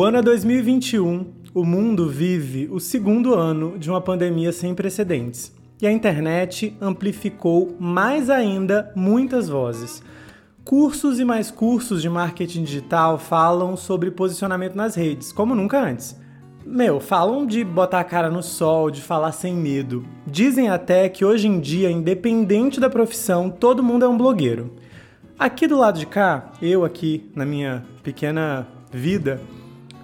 O ano é 2021, o mundo vive o segundo ano de uma pandemia sem precedentes. E a internet amplificou mais ainda muitas vozes. Cursos e mais cursos de marketing digital falam sobre posicionamento nas redes, como nunca antes. Meu, falam de botar a cara no sol, de falar sem medo. Dizem até que hoje em dia, independente da profissão, todo mundo é um blogueiro. Aqui do lado de cá, eu aqui na minha pequena vida,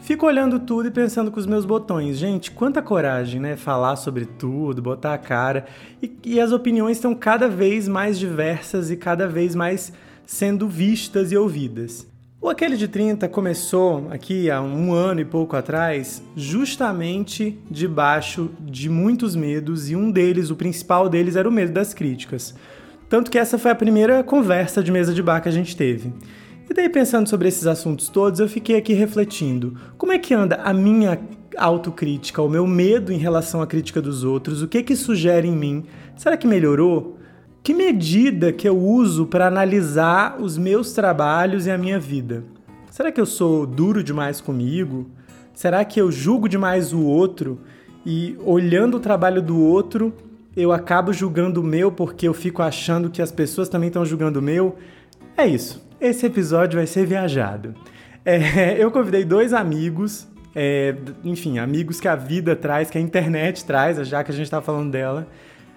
Fico olhando tudo e pensando com os meus botões. Gente, quanta coragem, né? Falar sobre tudo, botar a cara. E, e, as opiniões estão cada vez mais diversas e cada vez mais sendo vistas e ouvidas. O Aquele de 30 começou aqui há um ano e pouco atrás, justamente debaixo de muitos medos, e um deles, o principal deles, era o medo das críticas. Tanto que essa foi a primeira conversa de mesa de bar que a gente teve. E daí, pensando sobre esses assuntos todos, eu fiquei aqui refletindo: como é que anda a minha autocrítica, o meu medo em relação à crítica dos outros? O que que sugere em mim? Será que melhorou? Que medida que eu uso para analisar os meus trabalhos e a minha vida? Será que eu sou duro demais comigo? Será que eu julgo demais o outro e olhando o trabalho do outro, eu acabo julgando o meu porque eu fico achando que as pessoas também estão julgando o meu? É isso. Esse episódio vai ser viajado. É, eu convidei dois amigos, é, enfim, amigos que a vida traz, que a internet traz, já que a gente está falando dela.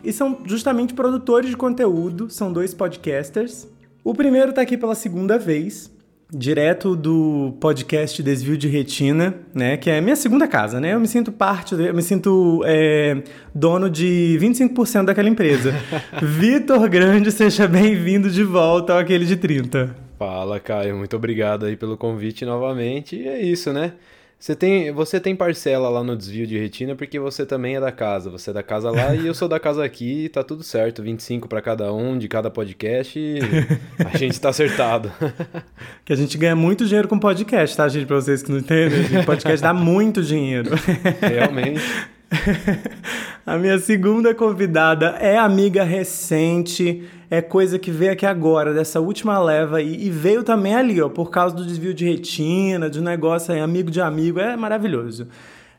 E são justamente produtores de conteúdo, são dois podcasters. O primeiro está aqui pela segunda vez, direto do podcast Desvio de Retina, né? Que é minha segunda casa, né? Eu me sinto parte, eu me sinto é, dono de 25% daquela empresa. Vitor Grande, seja bem-vindo de volta ao aquele de 30. Fala, Caio. Muito obrigado aí pelo convite novamente. E é isso, né? Você tem, você tem parcela lá no desvio de retina porque você também é da casa. Você é da casa lá e eu sou da casa aqui e tá tudo certo. 25 para cada um de cada podcast e a gente tá acertado. que a gente ganha muito dinheiro com podcast, tá, gente? Pra vocês que não entendem. Podcast dá muito dinheiro. Realmente. a minha segunda convidada é amiga recente é coisa que veio aqui agora, dessa última leva, e, e veio também ali, ó, por causa do desvio de retina, de um negócio aí, amigo de amigo, é maravilhoso.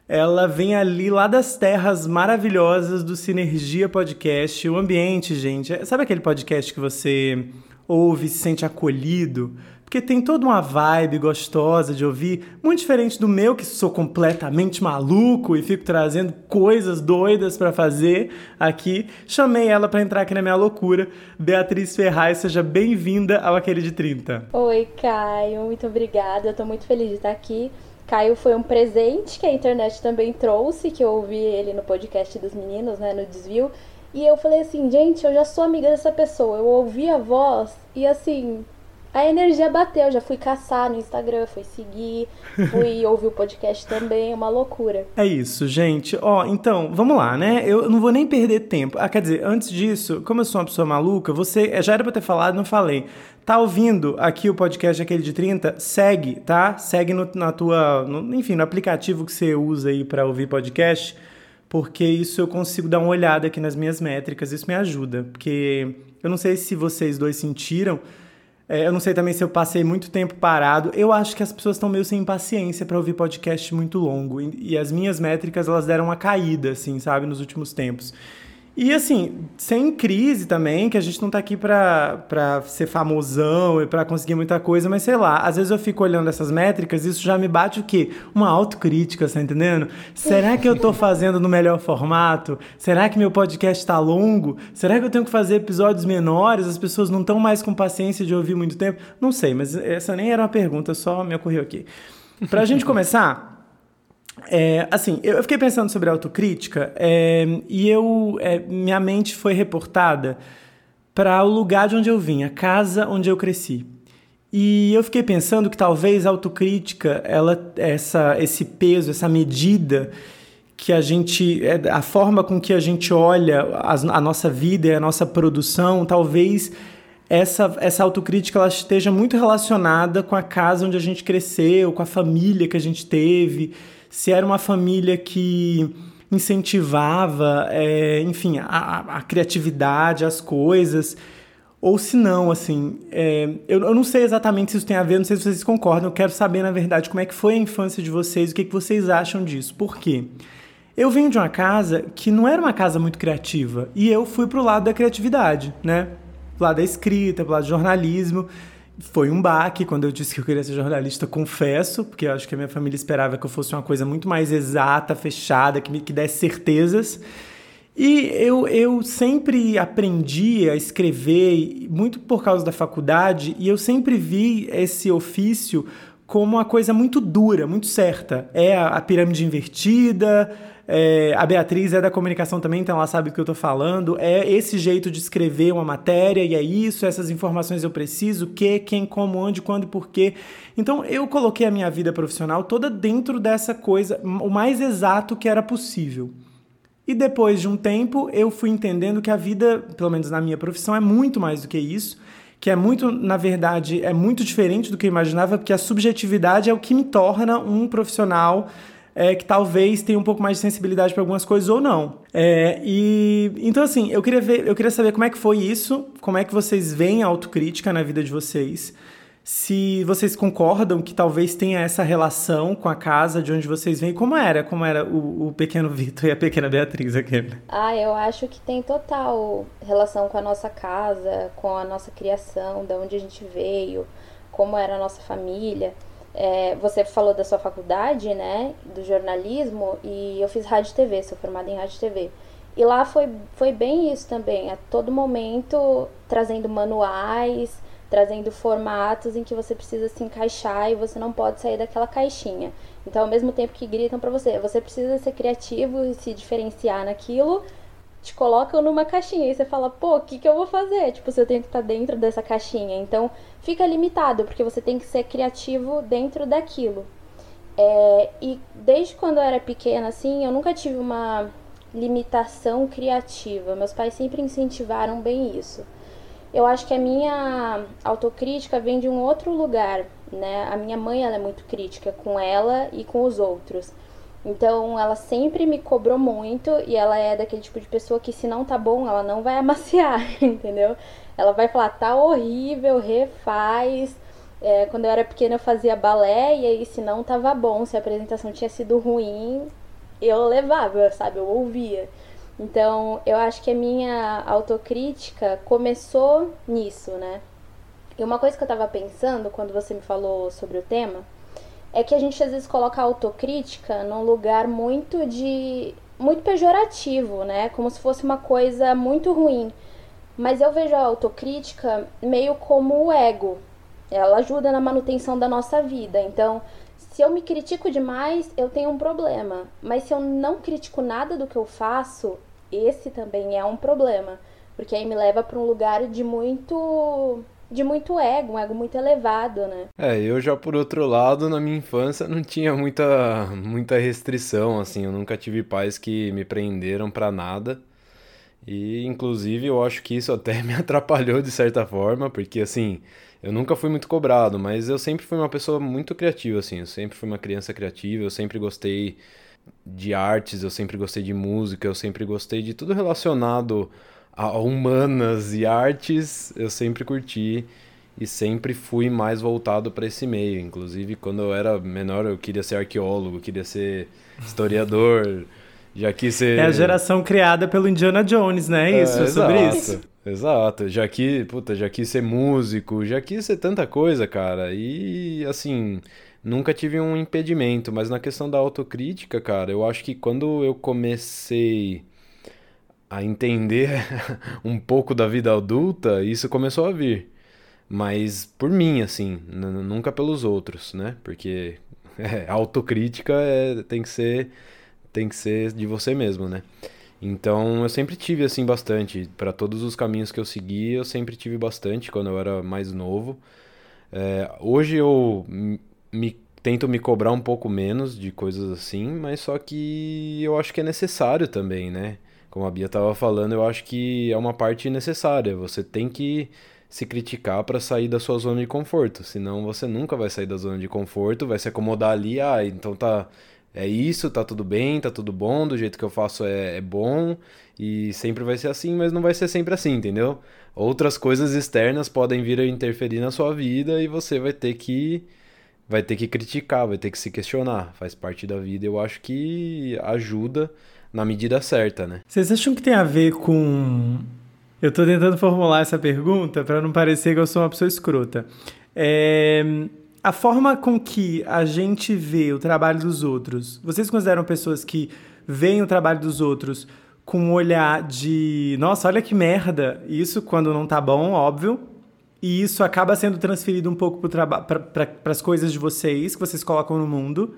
Ela vem ali lá das terras maravilhosas do Sinergia Podcast, o ambiente, gente. É, sabe aquele podcast que você ouve se sente acolhido? Porque tem toda uma vibe gostosa de ouvir, muito diferente do meu, que sou completamente maluco e fico trazendo coisas doidas para fazer aqui. Chamei ela para entrar aqui na minha loucura. Beatriz Ferraz, seja bem-vinda ao Aquele de 30. Oi, Caio, muito obrigada. Eu tô muito feliz de estar aqui. Caio foi um presente que a internet também trouxe, que eu ouvi ele no podcast dos meninos, né, no desvio. E eu falei assim, gente, eu já sou amiga dessa pessoa. Eu ouvi a voz e assim, a energia bateu, já fui caçar no Instagram, fui seguir, fui ouvir o podcast também, é uma loucura. É isso, gente. Ó, então, vamos lá, né? Eu não vou nem perder tempo. Ah, quer dizer, antes disso, como eu sou uma pessoa maluca, você eh, já era pra ter falado, não falei. Tá ouvindo aqui o podcast aquele de 30? Segue, tá? Segue no, na tua, no, enfim, no aplicativo que você usa aí para ouvir podcast, porque isso eu consigo dar uma olhada aqui nas minhas métricas, isso me ajuda, porque eu não sei se vocês dois sentiram, é, eu não sei também se eu passei muito tempo parado. Eu acho que as pessoas estão meio sem paciência para ouvir podcast muito longo. E, e, as minhas métricas, elas deram uma caída, assim, sabe, nos últimos tempos. E assim, sem crise também, que a gente não tá aqui pra, pra ser famosão e pra conseguir muita coisa, mas sei lá, às vezes eu fico olhando essas métricas e isso já me bate o quê? Uma autocrítica, tá entendendo? Será que eu tô fazendo no melhor formato? Será que meu podcast tá longo? Será que eu tenho que fazer episódios menores? As pessoas não estão mais com paciência de ouvir muito tempo? Não sei, mas essa nem era uma pergunta, só me ocorreu aqui. Pra gente começar. É, assim, eu fiquei pensando sobre autocrítica é, e eu, é, minha mente foi reportada para o lugar de onde eu vim, a casa onde eu cresci. E eu fiquei pensando que talvez a autocrítica, ela, essa, esse peso, essa medida que a gente, é, a forma com que a gente olha a, a nossa vida e a nossa produção, talvez essa, essa autocrítica ela esteja muito relacionada com a casa onde a gente cresceu, com a família que a gente teve se era uma família que incentivava, é, enfim, a, a, criatividade, as coisas, ou se não, assim, é, eu, eu, não sei exatamente se isso tem a ver, não sei se vocês concordam, eu quero saber, na verdade, como é que foi a infância de vocês, o que, que vocês acham disso, por quê? Eu venho de uma casa que não era uma casa muito criativa, e eu fui pro lado da criatividade, né? Pro lado da escrita, pro lado do jornalismo, foi um baque quando eu disse que eu queria ser jornalista, confesso, porque eu acho que a minha família esperava que eu fosse uma coisa muito mais exata, fechada, que me que desse certezas. E eu, eu sempre aprendi a escrever, muito por causa da faculdade, e eu sempre vi esse ofício como uma coisa muito dura, muito certa. É a, a pirâmide invertida, é, a Beatriz é da comunicação também, então ela sabe o que eu estou falando. É esse jeito de escrever uma matéria, e é isso, essas informações eu preciso, o que, quem, como, onde, quando e porquê. Então eu coloquei a minha vida profissional toda dentro dessa coisa, o mais exato que era possível. E depois de um tempo, eu fui entendendo que a vida, pelo menos na minha profissão, é muito mais do que isso que é muito, na verdade, é muito diferente do que eu imaginava, porque a subjetividade é o que me torna um profissional é, que talvez tenha um pouco mais de sensibilidade para algumas coisas ou não. É, e então assim, eu queria ver, eu queria saber como é que foi isso, como é que vocês veem a autocrítica na vida de vocês. Se vocês concordam que talvez tenha essa relação com a casa de onde vocês vêm, como era? Como era o, o pequeno Vitor e a pequena Beatriz aqui? Ah, eu acho que tem total relação com a nossa casa, com a nossa criação, de onde a gente veio, como era a nossa família. É, você falou da sua faculdade, né, do jornalismo, e eu fiz rádio e TV, sou formada em rádio e TV. E lá foi, foi bem isso também, a todo momento trazendo manuais, trazendo formatos em que você precisa se encaixar e você não pode sair daquela caixinha. Então, ao mesmo tempo que gritam para você, você precisa ser criativo e se diferenciar naquilo, te colocam numa caixinha e você fala, pô, o que, que eu vou fazer? Tipo, se eu tenho que estar dentro dessa caixinha. Então, fica limitado, porque você tem que ser criativo dentro daquilo. É, e desde quando eu era pequena, assim, eu nunca tive uma limitação criativa. Meus pais sempre incentivaram bem isso. Eu acho que a minha autocrítica vem de um outro lugar, né? A minha mãe, ela é muito crítica com ela e com os outros. Então ela sempre me cobrou muito e ela é daquele tipo de pessoa que se não tá bom, ela não vai amaciar, entendeu? Ela vai falar, tá horrível, refaz. É, quando eu era pequena eu fazia balé e aí se não tava bom, se a apresentação tinha sido ruim, eu levava, sabe? Eu ouvia. Então eu acho que a minha autocrítica começou nisso, né? E uma coisa que eu tava pensando quando você me falou sobre o tema é que a gente às vezes coloca a autocrítica num lugar muito de muito pejorativo, né? Como se fosse uma coisa muito ruim. Mas eu vejo a autocrítica meio como o ego. Ela ajuda na manutenção da nossa vida. Então, se eu me critico demais, eu tenho um problema. Mas se eu não critico nada do que eu faço, esse também é um problema. Porque aí me leva para um lugar de muito de muito ego, um ego muito elevado, né? É, eu já por outro lado, na minha infância não tinha muita muita restrição, assim, eu nunca tive pais que me prenderam para nada. E inclusive eu acho que isso até me atrapalhou de certa forma, porque assim, eu nunca fui muito cobrado, mas eu sempre fui uma pessoa muito criativa, assim, eu sempre fui uma criança criativa, eu sempre gostei de artes, eu sempre gostei de música, eu sempre gostei de tudo relacionado a humanas e artes eu sempre curti e sempre fui mais voltado para esse meio. Inclusive, quando eu era menor, eu queria ser arqueólogo, queria ser historiador. Já quis ser. É a geração criada pelo Indiana Jones, né? É isso, é, sobre exato, isso. Exato. Já quis, puta, já quis ser músico, já quis ser tanta coisa, cara. E assim, nunca tive um impedimento, mas na questão da autocrítica, cara, eu acho que quando eu comecei a entender um pouco da vida adulta, isso começou a vir. Mas por mim, assim, nunca pelos outros, né? Porque é, autocrítica é, tem que ser tem que ser de você mesmo, né? Então eu sempre tive assim bastante para todos os caminhos que eu segui, eu sempre tive bastante quando eu era mais novo. É, hoje eu me tento me cobrar um pouco menos de coisas assim, mas só que eu acho que é necessário também, né? Como a Bia estava falando, eu acho que é uma parte necessária. Você tem que se criticar para sair da sua zona de conforto. Senão você nunca vai sair da zona de conforto, vai se acomodar ali, ah, então tá. É isso, tá tudo bem, tá tudo bom, do jeito que eu faço é, é bom, e sempre vai ser assim, mas não vai ser sempre assim, entendeu? Outras coisas externas podem vir a interferir na sua vida e você vai ter que vai ter que criticar, vai ter que se questionar, faz parte da vida. Eu acho que ajuda na medida certa, né? Vocês acham que tem a ver com eu tô tentando formular essa pergunta para não parecer que eu sou uma pessoa escrota. É, a forma com que a gente vê o trabalho dos outros, vocês consideram pessoas que veem o trabalho dos outros com um olhar de, nossa, olha que merda, isso quando não tá bom, óbvio, e isso acaba sendo transferido um pouco para as coisas de vocês, que vocês colocam no mundo.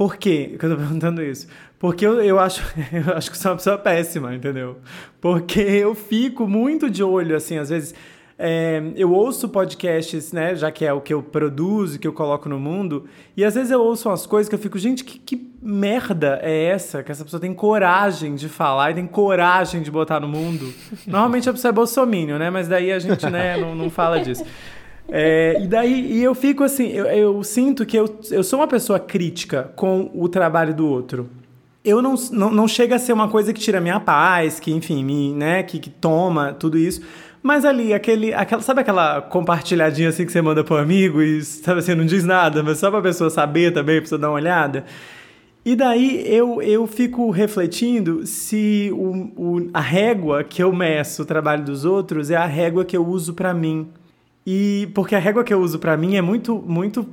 Por quê que eu tô perguntando isso? Porque eu, eu, acho, eu acho que sou uma pessoa péssima, entendeu? Porque eu fico muito de olho, assim, às vezes. É, eu ouço podcasts, né? Já que é o que eu produzo, que eu coloco no mundo, e às vezes eu ouço umas coisas que eu fico, gente, que, que merda é essa? Que essa pessoa tem coragem de falar e tem coragem de botar no mundo. Normalmente a pessoa é bolsominion, né? Mas daí a gente, né, não, não fala disso. É, e daí e eu fico assim, eu, eu sinto que eu, eu sou uma pessoa crítica com o trabalho do outro. Eu não, não, não chega a ser uma coisa que tira minha paz, que, enfim, me, né, que, que toma tudo isso. Mas ali, aquele, aquela, sabe aquela compartilhadinha assim que você manda pro amigo e sabe assim, não diz nada, mas só pra pessoa saber também, pra pessoa dar uma olhada? E daí eu, eu fico refletindo se o, o, a régua que eu meço o trabalho dos outros é a régua que eu uso para mim. E porque a régua que eu uso para mim é muito muito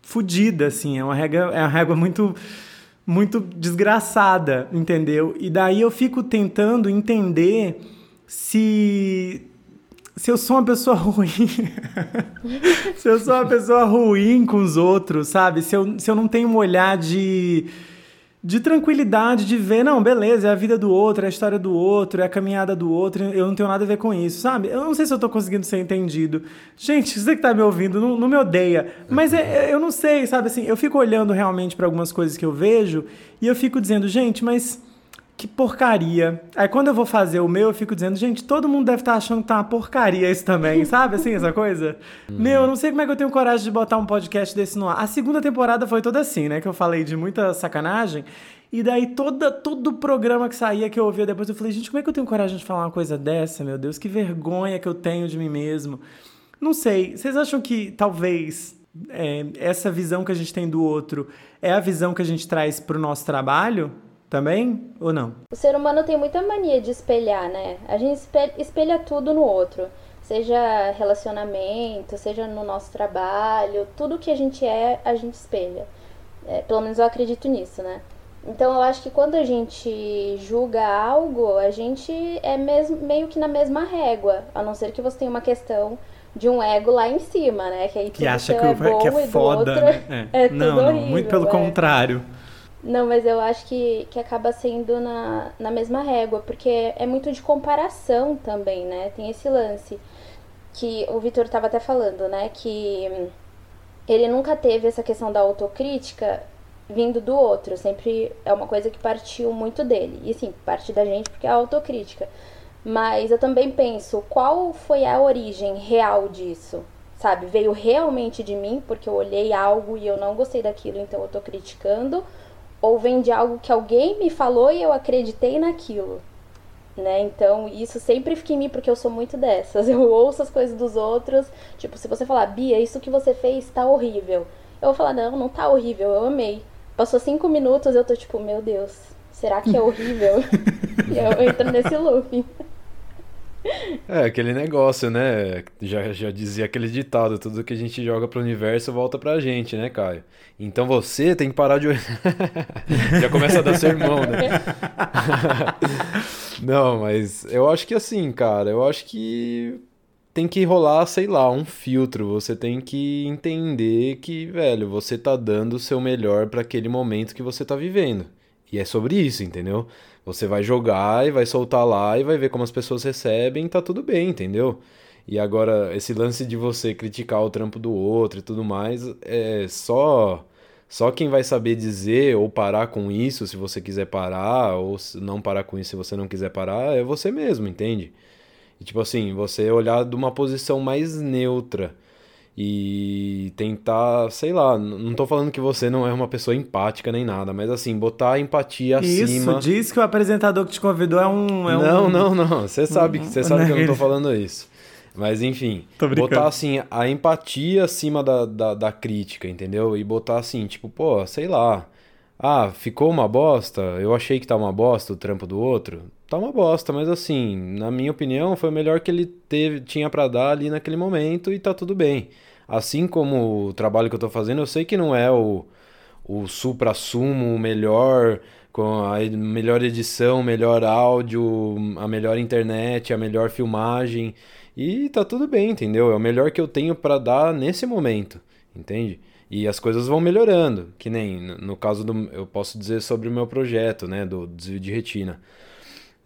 fodida assim, é uma régua é uma régua muito muito desgraçada, entendeu? E daí eu fico tentando entender se se eu sou uma pessoa ruim, se eu sou uma pessoa ruim com os outros, sabe? Se eu, se eu não tenho um olhar de de tranquilidade, de ver, não, beleza, é a vida do outro, é a história do outro, é a caminhada do outro, eu não tenho nada a ver com isso, sabe? Eu não sei se eu tô conseguindo ser entendido. Gente, você que tá me ouvindo, não, não me odeia, mas é, é eu não sei, sabe assim, eu fico olhando realmente para algumas coisas que eu vejo e eu fico dizendo, gente, mas que porcaria. Aí quando eu vou fazer o meu, eu fico dizendo, gente, todo mundo deve estar tá achando que tá uma porcaria isso também, sabe? Assim, essa coisa. Uhum. Meu, eu não sei como é que eu tenho coragem de botar um podcast desse no ar. A segunda temporada foi toda assim, né? Que eu falei de muita sacanagem. E daí toda, todo o programa que saía, que eu ouvia depois, eu falei, gente, como é que eu tenho coragem de falar uma coisa dessa, meu Deus? Que vergonha que eu tenho de mim mesmo. Não sei, vocês acham que talvez é, essa visão que a gente tem do outro é a visão que a gente traz para o nosso trabalho? Também ou não? O ser humano tem muita mania de espelhar, né? A gente espelha tudo no outro. Seja relacionamento, seja no nosso trabalho, tudo que a gente é, a gente espelha. É, pelo menos eu acredito nisso, né? Então eu acho que quando a gente julga algo, a gente é mesmo, meio que na mesma régua, a não ser que você tenha uma questão de um ego lá em cima, né? Que aí que acha que, é, bom que é foda, outro, né? É. é não, não, muito pelo é. contrário. Não, mas eu acho que, que acaba sendo na, na mesma régua, porque é muito de comparação também, né? Tem esse lance que o Vitor estava até falando, né? Que ele nunca teve essa questão da autocrítica vindo do outro, sempre é uma coisa que partiu muito dele. E sim, parte da gente porque é a autocrítica. Mas eu também penso, qual foi a origem real disso? Sabe, veio realmente de mim porque eu olhei algo e eu não gostei daquilo, então eu tô criticando? Ou vem de algo que alguém me falou e eu acreditei naquilo. Né? Então, isso sempre fica em mim porque eu sou muito dessas. Eu ouço as coisas dos outros, tipo, se você falar, Bia, isso que você fez tá horrível. Eu vou falar, não, não tá horrível, eu amei. Passou cinco minutos, eu tô tipo, meu Deus, Será que é horrível? e eu entro nesse loop. É, aquele negócio, né? Já, já dizia aquele ditado: tudo que a gente joga pro universo volta pra gente, né, Caio? Então você tem que parar de. já começa a dar sermão, né? Não, mas eu acho que assim, cara, eu acho que tem que rolar, sei lá, um filtro. Você tem que entender que, velho, você tá dando o seu melhor para aquele momento que você tá vivendo. E é sobre isso, entendeu? Você vai jogar e vai soltar lá e vai ver como as pessoas recebem, tá tudo bem, entendeu? E agora, esse lance de você criticar o trampo do outro e tudo mais, é só só quem vai saber dizer ou parar com isso se você quiser parar, ou não parar com isso se você não quiser parar, é você mesmo, entende? E tipo assim, você olhar de uma posição mais neutra e tentar, sei lá, não tô falando que você não é uma pessoa empática nem nada, mas assim, botar a empatia Isso, acima. Isso, diz que o apresentador que te convidou é um. É não, um... não, não. Você sabe, você sabe que eu não tô falando isso. Mas enfim, botar assim, a empatia acima da, da, da, crítica, entendeu? E botar assim, tipo, pô, sei lá. Ah, ficou uma bosta? Eu achei que tá uma bosta o trampo do outro. Tá uma bosta, mas assim, na minha opinião, foi o melhor que ele teve, tinha para dar ali naquele momento e tá tudo bem assim como o trabalho que eu estou fazendo, eu sei que não é o, o supra-sumo, o melhor, com a melhor edição, melhor áudio, a melhor internet, a melhor filmagem. E tá tudo bem, entendeu? É o melhor que eu tenho para dar nesse momento, entende? E as coisas vão melhorando, que nem no caso do. Eu posso dizer sobre o meu projeto, né? Do desvio de retina.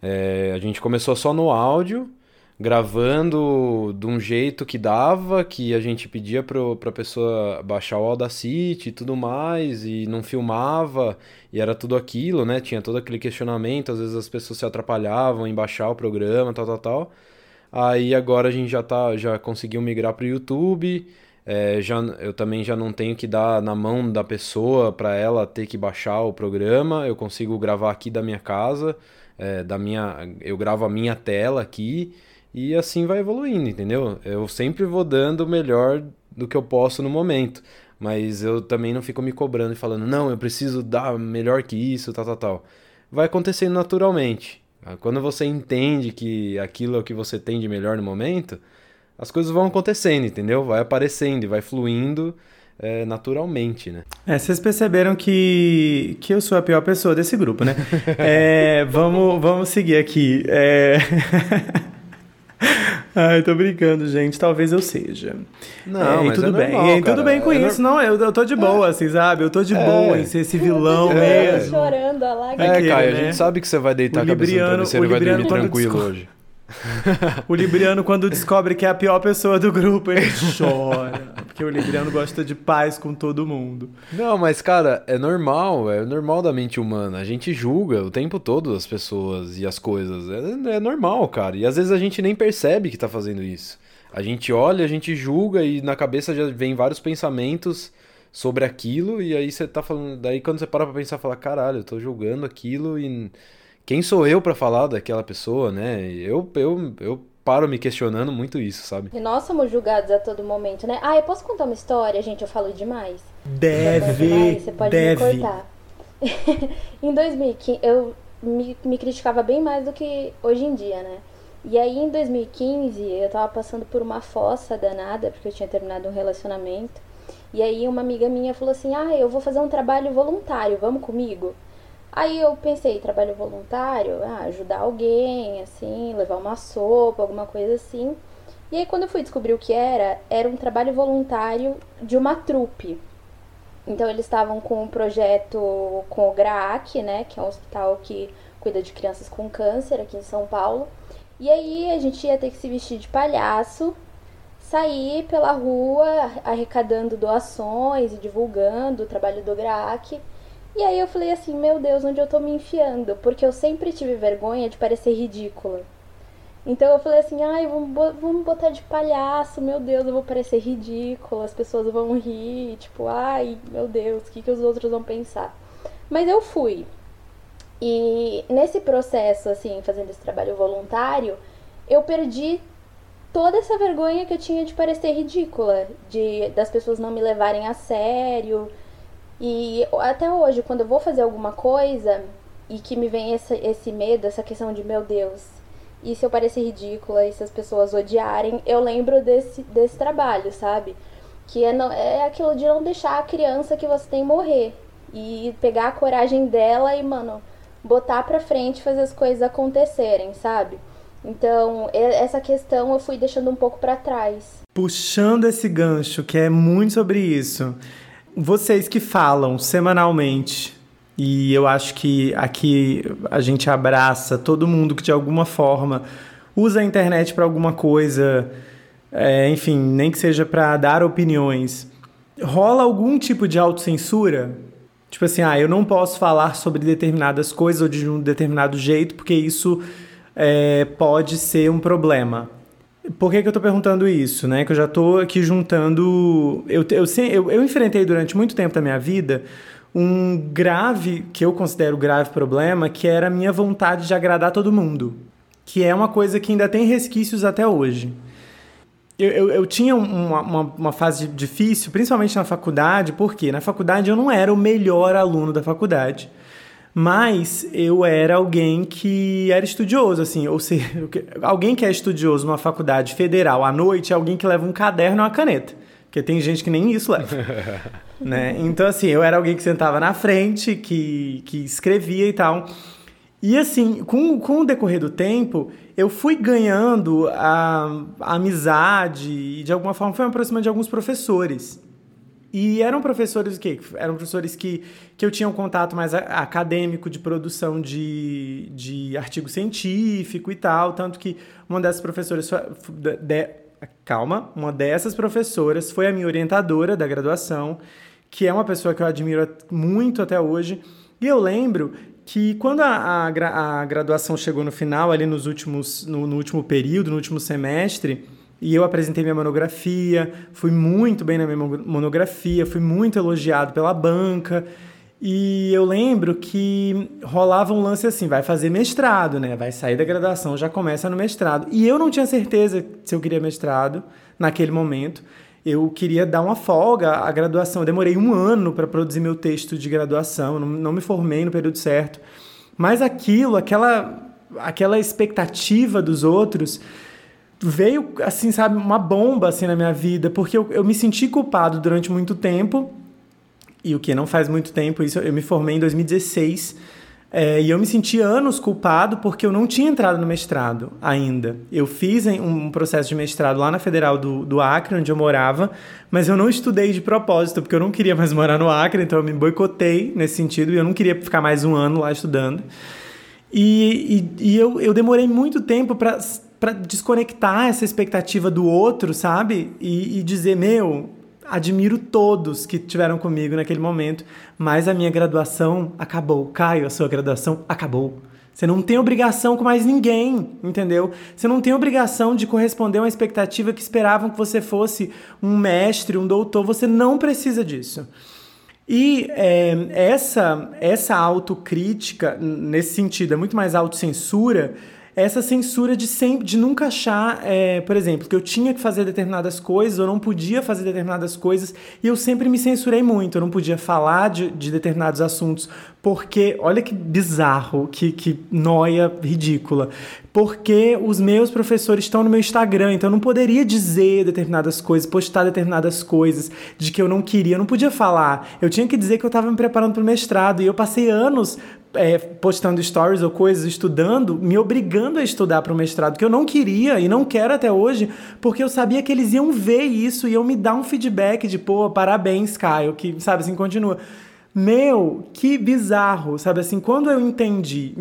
É, a gente começou só no áudio gravando de um jeito que dava, que a gente pedia para a pessoa baixar o Audacity e tudo mais, e não filmava, e era tudo aquilo, né? Tinha todo aquele questionamento, às vezes as pessoas se atrapalhavam em baixar o programa, tal, tal, tal. Aí agora a gente já tá, já conseguiu migrar para o YouTube. É, já, eu também já não tenho que dar na mão da pessoa para ela ter que baixar o programa. Eu consigo gravar aqui da minha casa, é, da minha, eu gravo a minha tela aqui e assim vai evoluindo, entendeu? Eu sempre vou dando o melhor do que eu posso no momento. Mas eu também não fico me cobrando e falando, não, eu preciso dar melhor que isso, tal, tal, tal. Vai acontecendo naturalmente. Quando você entende que aquilo é o que você tem de melhor no momento, as coisas vão acontecendo, entendeu? Vai aparecendo e vai fluindo é, naturalmente, né? É, vocês perceberam que, que eu sou a pior pessoa desse grupo, né? é, vamos, vamos seguir aqui. É... Ai, tô brincando, gente. Talvez eu seja. Não, é, mas tudo é bem. normal, e tudo bem com é isso. Não, eu, eu tô de boa, é. assim, sabe? Eu tô de boa em ser esse vilão é. mesmo. chorando, a lágrima. É, Caio, né? a gente sabe que você vai deitar o a cabeça no travesseiro e vai dormir tranquilo desco... hoje. o Libriano, quando descobre que é a pior pessoa do grupo, ele chora. Porque o Libriano gosta de paz com todo mundo. Não, mas, cara, é normal, é normal da mente humana. A gente julga o tempo todo as pessoas e as coisas. É, é normal, cara. E às vezes a gente nem percebe que tá fazendo isso. A gente olha, a gente julga e na cabeça já vem vários pensamentos sobre aquilo. E aí você tá falando. Daí quando você para pra pensar, fala: caralho, eu tô julgando aquilo e quem sou eu para falar daquela pessoa, né? Eu, eu, eu paro me questionando muito isso, sabe? E nós somos julgados a todo momento, né? Ah, eu posso contar uma história, gente? Eu falo demais. Deve, Você pode deve. me cortar. em 2015, eu me, me criticava bem mais do que hoje em dia, né? E aí em 2015 eu tava passando por uma fossa danada, porque eu tinha terminado um relacionamento. E aí uma amiga minha falou assim: Ah, eu vou fazer um trabalho voluntário, vamos comigo? Aí eu pensei, trabalho voluntário, ah, ajudar alguém, assim, levar uma sopa, alguma coisa assim. E aí quando eu fui descobrir o que era, era um trabalho voluntário de uma trupe. Então eles estavam com um projeto com o GRAAC, né, que é um hospital que cuida de crianças com câncer aqui em São Paulo. E aí a gente ia ter que se vestir de palhaço, sair pela rua arrecadando doações e divulgando o trabalho do GRAAC. E aí eu falei assim, meu Deus, onde eu tô me enfiando? Porque eu sempre tive vergonha de parecer ridícula. Então eu falei assim, ai, vamos, vamos botar de palhaço, meu Deus, eu vou parecer ridícula, as pessoas vão rir, tipo, ai, meu Deus, o que, que os outros vão pensar? Mas eu fui. E nesse processo, assim, fazendo esse trabalho voluntário, eu perdi toda essa vergonha que eu tinha de parecer ridícula, de das pessoas não me levarem a sério, e até hoje, quando eu vou fazer alguma coisa, e que me vem esse, esse medo, essa questão de meu Deus, e se eu parecer ridícula, e se as pessoas odiarem, eu lembro desse, desse trabalho, sabe? Que é, não, é aquilo de não deixar a criança que você tem morrer. E pegar a coragem dela e, mano, botar pra frente fazer as coisas acontecerem, sabe? Então, essa questão eu fui deixando um pouco para trás. Puxando esse gancho, que é muito sobre isso. Vocês que falam semanalmente, e eu acho que aqui a gente abraça todo mundo que de alguma forma usa a internet para alguma coisa, é, enfim, nem que seja para dar opiniões. Rola algum tipo de autocensura? Tipo assim, ah, eu não posso falar sobre determinadas coisas ou de um determinado jeito, porque isso é, pode ser um problema. Por que, que eu estou perguntando isso? Né? Que eu já estou aqui juntando. Eu, eu, eu, eu enfrentei durante muito tempo da minha vida um grave, que eu considero grave problema, que era a minha vontade de agradar todo mundo. Que é uma coisa que ainda tem resquícios até hoje. Eu, eu, eu tinha uma, uma, uma, fase difícil, principalmente na faculdade, porque na faculdade eu não era o melhor aluno da faculdade, mas eu era alguém que era estudioso, assim, ou seja, alguém que é estudioso numa faculdade federal à noite é alguém que leva um caderno e uma caneta, porque tem gente que nem isso leva. né? Então, assim, eu era alguém que sentava na frente, que, que escrevia e tal. E assim, com, com o decorrer do tempo, eu fui ganhando a, a amizade e de alguma forma fui me aproximando de alguns professores. E eram professores o quê? Eram professores que, que eu tinha um contato mais acadêmico de produção de, de artigo científico e tal. Tanto que uma dessas professoras. De, calma, uma dessas professoras foi a minha orientadora da graduação, que é uma pessoa que eu admiro muito até hoje. E eu lembro que quando a, a, a, graduação chegou no final, ali nos últimos, no, no, último período, no último semestre, e eu apresentei minha monografia, fui muito bem na minha monografia, fui muito elogiado pela banca, e eu lembro que rolava um lance assim, vai fazer mestrado, né? Vai sair da graduação, já começa no mestrado. E eu não tinha certeza se eu queria mestrado naquele momento eu queria dar uma folga à graduação. Eu demorei um ano para produzir meu texto de graduação, não, não me formei no período certo. Mas aquilo, aquela, aquela expectativa dos outros veio, assim, sabe, uma bomba assim na minha vida, porque eu, eu me senti culpado durante muito tempo. E o que não faz muito tempo, isso eu me formei em 2016 é, e eu me senti anos culpado porque eu não tinha entrado no mestrado ainda. Eu fiz um processo de mestrado lá na Federal do, do Acre, onde eu morava, mas eu não estudei de propósito, porque eu não queria mais morar no Acre, então eu me boicotei nesse sentido e eu não queria ficar mais um ano lá estudando. E, e, e eu, eu demorei muito tempo para desconectar essa expectativa do outro, sabe? E, e dizer, meu, admiro todos que tiveram comigo naquele momento, mas a minha graduação acabou. Caio, a sua graduação acabou. Você não tem obrigação com mais ninguém, entendeu? Você não tem obrigação de corresponder a uma expectativa que esperavam que você fosse um mestre, um doutor. Você não precisa disso. E é, essa, essa autocrítica, nesse sentido, é muito mais autocensura essa censura de sempre, de nunca achar, é, por exemplo, que eu tinha que fazer determinadas coisas, ou não podia fazer determinadas coisas, e eu sempre me censurei muito. Eu não podia falar de, de determinados assuntos, porque, olha que bizarro, que, que noia ridícula. Porque os meus professores estão no meu Instagram, então eu não poderia dizer determinadas coisas, postar determinadas coisas de que eu não queria, eu não podia falar. Eu tinha que dizer que eu estava me preparando para o mestrado, e eu passei anos é, postando stories ou coisas, estudando, me obrigando a estudar para o mestrado, que eu não queria e não quero até hoje, porque eu sabia que eles iam ver isso e iam me dar um feedback de, pô, parabéns, Caio, que, sabe, assim, continua. Meu, que bizarro, sabe assim, quando eu entendi,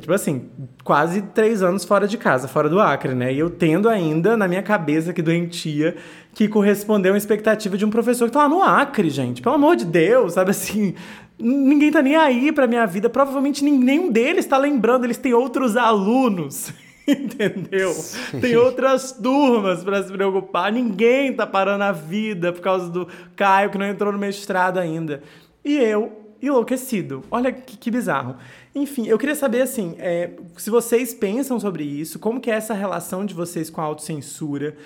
tipo assim, quase três anos fora de casa, fora do Acre, né? E eu tendo ainda na minha cabeça que doentia que correspondeu uma expectativa de um professor que tá lá no Acre, gente. Pelo amor de Deus, sabe assim, ninguém tá nem aí pra minha vida. Provavelmente nenhum deles tá lembrando, eles têm outros alunos. Entendeu? Sim. Tem outras turmas para se preocupar. Ninguém tá parando a vida por causa do Caio que não entrou no mestrado ainda. E eu, enlouquecido. Olha que, que bizarro. Enfim, eu queria saber assim, é, se vocês pensam sobre isso, como que é essa relação de vocês com a autocensura?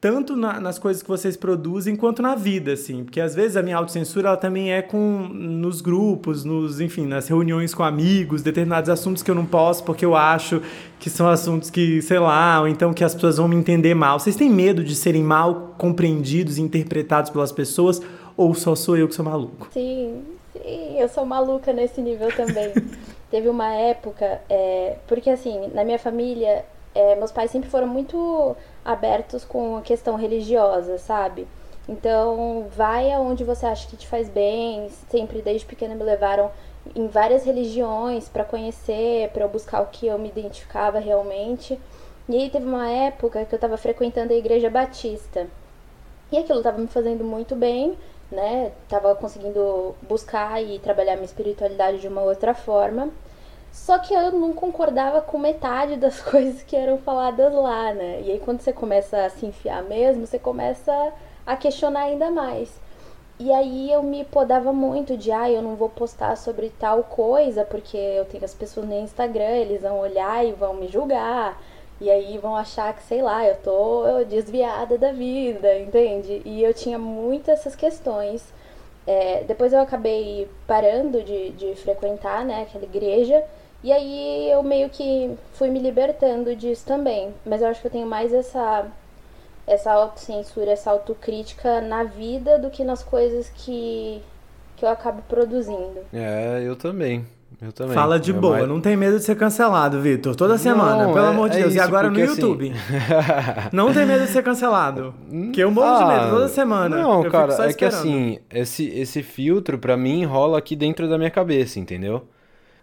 Tanto na, nas coisas que vocês produzem quanto na vida, assim. Porque às vezes a minha autocensura ela também é com nos grupos, nos, enfim, nas reuniões com amigos, determinados assuntos que eu não posso porque eu acho que são assuntos que, sei lá, ou então que as pessoas vão me entender mal. Vocês têm medo de serem mal compreendidos e interpretados pelas pessoas ou só sou eu que sou maluco? Sim, sim, eu sou maluca nesse nível também. Teve uma época, é, porque assim, na minha família, é, meus pais sempre foram muito abertos com a questão religiosa, sabe? Então, vai aonde você acha que te faz bem. Sempre desde pequena me levaram em várias religiões para conhecer, para eu buscar o que eu me identificava realmente. E aí teve uma época que eu estava frequentando a igreja batista. E aquilo estava me fazendo muito bem, né? Tava conseguindo buscar e trabalhar minha espiritualidade de uma outra forma. Só que eu não concordava com metade das coisas que eram faladas lá, né? E aí quando você começa a se enfiar mesmo, você começa a questionar ainda mais. E aí eu me podava muito de, ah, eu não vou postar sobre tal coisa, porque eu tenho as pessoas no Instagram, eles vão olhar e vão me julgar. E aí vão achar que, sei lá, eu tô desviada da vida, entende? E eu tinha muitas essas questões. É, depois eu acabei parando de, de frequentar, né, aquela igreja. E aí eu meio que fui me libertando disso também. Mas eu acho que eu tenho mais essa essa autocensura, essa autocrítica na vida do que nas coisas que, que eu acabo produzindo. É, eu também. Eu também. Fala de é boa, mais... não tem medo de ser cancelado, Vitor. Toda semana, Não, pelo é- amor de é Deus. E isso, agora no assim, YouTube. não tem medo de ser cancelado. Que eu morro de Ah, medo toda semana. Não, eu fico cara, só é que assim, esse, esse filtro pra mim rola aqui dentro da minha cabeça, entendeu?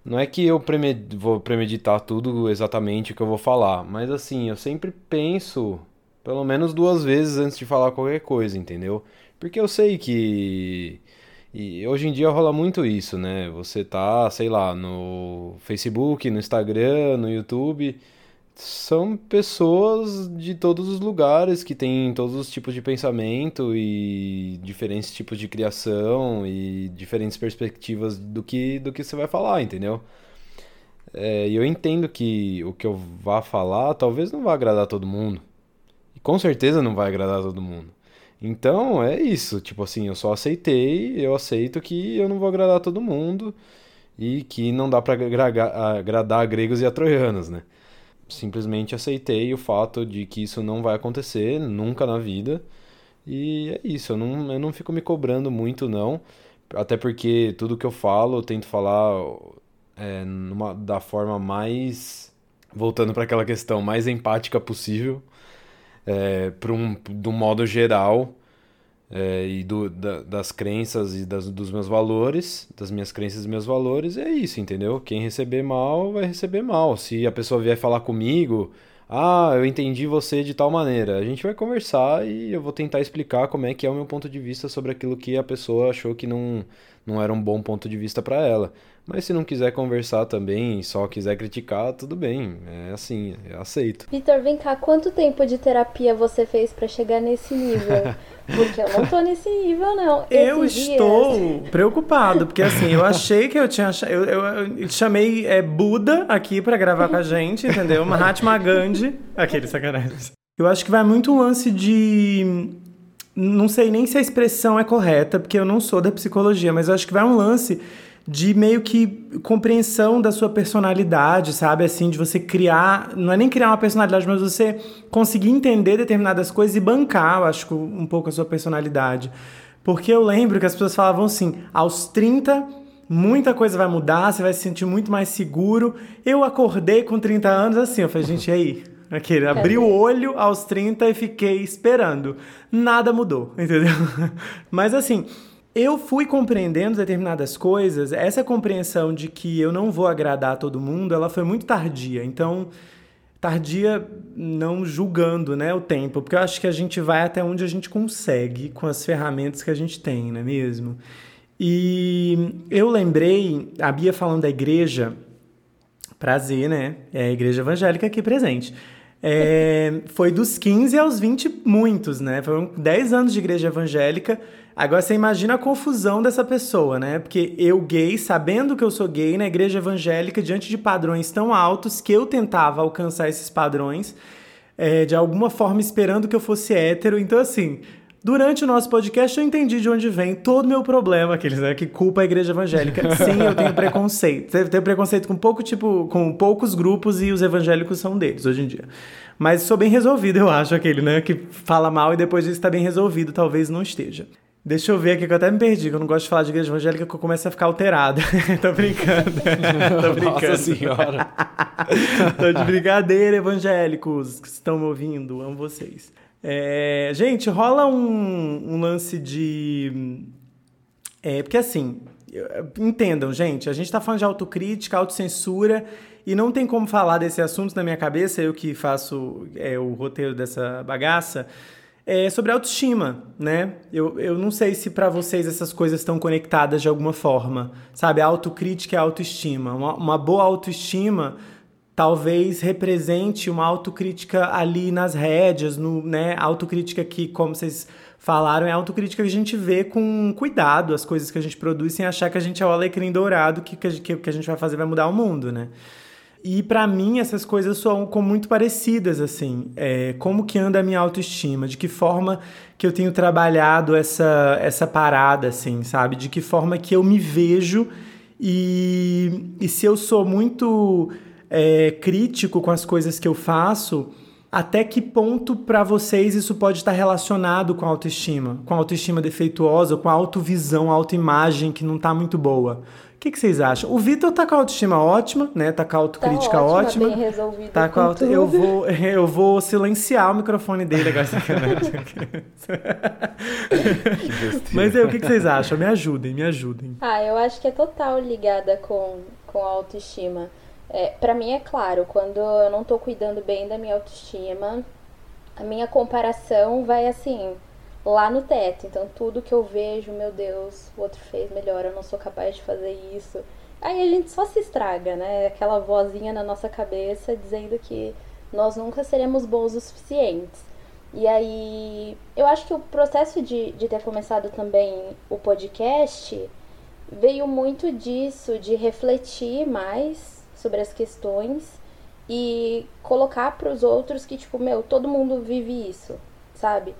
Não é que eu vou premeditar tudo exatamente o que eu vou falar, mas assim, eu sempre penso pelo menos duas vezes antes de falar qualquer coisa, entendeu? Porque eu sei que. E hoje em dia rola muito isso, né? Você tá, sei lá, no Facebook, no Instagram, no YouTube. São pessoas de todos os lugares que têm todos os tipos de pensamento e diferentes tipos de criação e diferentes perspectivas do que, do que você vai falar, entendeu? É, eu entendo que o que eu vá falar talvez não vá agradar todo mundo. E com certeza não vai agradar todo mundo. Então é isso, tipo assim, eu só aceitei, eu aceito que eu não vou agradar todo mundo e que não dá pra agra- agradar gregos e a troianos, né? Simplesmente aceitei o fato de que isso não vai acontecer nunca na vida. E é isso, eu não, eu não fico me cobrando muito, não. Até porque tudo que eu falo, eu tento falar é, numa, da forma mais. Voltando para aquela questão, mais empática possível. É, para um, do modo geral. É, e do, da- das crenças e das, dos meus valores, das minhas crenças e meus valores, é isso, entendeu? Quem receber mal, vai receber mal. Se a pessoa vier falar comigo, ah, eu entendi você de tal maneira, a gente vai conversar e eu vou tentar explicar como é que é o meu ponto de vista sobre aquilo que a pessoa achou que não, não era um bom ponto de vista para ela. Mas se não quiser conversar também, só quiser criticar, tudo bem, é assim, eu aceito. Vitor, vem cá, quanto tempo de terapia você fez pra chegar nesse nível? Porque eu não tô nesse nível, não. Eu Esses estou dias- preocupado, porque assim, eu achei que eu tinha. ach- Eu, eu, eu chamei é, Buda aqui pra gravar com a gente, entendeu? Mahatma Gandhi. Aquele sacanagem. Eu acho que vai muito um lance de. Não sei nem se a expressão é correta, porque eu não sou da psicologia, mas eu acho que vai um lance de meio que compreensão da sua personalidade, sabe? Assim, de você criar. Não é nem criar uma personalidade, mas você conseguir entender determinadas coisas e bancar, eu acho, um pouco a sua personalidade. Porque eu lembro que as pessoas falavam assim, aos 30, muita coisa vai mudar, você vai se sentir muito mais seguro. Eu acordei com 30 anos assim, eu falei, gente, e aí? Aquele, abri o olho aos 30 e fiquei esperando. Nada mudou, entendeu? Mas assim, eu fui compreendendo determinadas coisas, essa compreensão de que eu não vou agradar a todo mundo, ela foi muito tardia. Então, tardia não julgando, né, o tempo, porque eu acho que a gente vai até onde a gente consegue com as ferramentas que a gente tem, não é mesmo? E eu lembrei, a Bia falando da igreja, prazer, né? É a igreja evangélica aqui presente. É, foi dos 15 aos 20 muitos, né? Foram 10 anos de igreja evangélica. Agora você imagina a confusão dessa pessoa, né? Porque eu gay, sabendo que eu sou gay na igreja evangélica, diante de padrões tão altos que eu tentava alcançar esses padrões, é, de alguma forma esperando que eu fosse hétero. Então, assim, Durante o nosso podcast, eu entendi de onde vem todo o meu problema, aqueles né, que culpa a igreja evangélica. Sim, eu tenho preconceito. Eu tenho preconceito com pouco tipo, com poucos grupos e os evangélicos são deles hoje em dia. Mas sou bem resolvido, eu acho, aquele, né, que fala mal e depois disso está bem resolvido, talvez não esteja. Deixa eu ver aqui que eu até me perdi, que eu não gosto de falar de igreja evangélica que eu começo a ficar alterado. Tô brincando. Tô brincando. Nossa senhora. Tô de brincadeira, evangélicos que estão me ouvindo. Amo vocês. É, gente, rola um, um lance de. É, porque assim, entendam, gente, a gente tá falando de autocrítica, autocensura, e não tem como falar desse assunto na minha cabeça, eu que faço é, o roteiro dessa bagaça, é sobre autoestima, né? Eu, eu não sei se para vocês essas coisas estão conectadas de alguma forma, sabe? A autocrítica e a autoestima. Uma, uma boa autoestima talvez represente uma autocrítica ali nas rédeas, no, né? Autocrítica que, como vocês falaram, é autocrítica que a gente vê com cuidado as coisas que a gente produz sem achar que a gente é o alecrim dourado que que, que a gente vai fazer vai mudar o mundo, né? E para mim essas coisas são muito parecidas assim. É, como que anda a minha autoestima? De que forma que eu tenho trabalhado essa essa parada assim, sabe? De que forma que eu me vejo e, e se eu sou muito é, crítico com as coisas que eu faço, até que ponto para vocês isso pode estar relacionado com a autoestima? Com a autoestima defeituosa, com a autovisão, a autoimagem que não está muito boa? O que, que, vocês acham? O Vitor tá com a autoestima ótima, né? Tá com a autocrítica tá ótima. Bem resolvido tá com a auto... eu vou Eu vou silenciar o microfone dele agora. Mas aí, o que, que, vocês acham? Me ajudem, me ajudem. Ah, eu acho que é total ligada com, com a autoestima. É, para mim é claro, quando eu não tô cuidando bem da minha autoestima, a minha comparação vai assim, lá no teto. Então tudo que eu vejo, meu Deus, o outro fez melhor, eu não sou capaz de fazer isso. Aí a gente só se estraga, né? Aquela vozinha na nossa cabeça dizendo que nós nunca seremos bons o suficientes. E aí, eu acho que o processo de, de ter começado também o podcast veio muito disso, de refletir mais sobre as questões e colocar para os outros que, tipo, meu, todo mundo vive isso, sabe?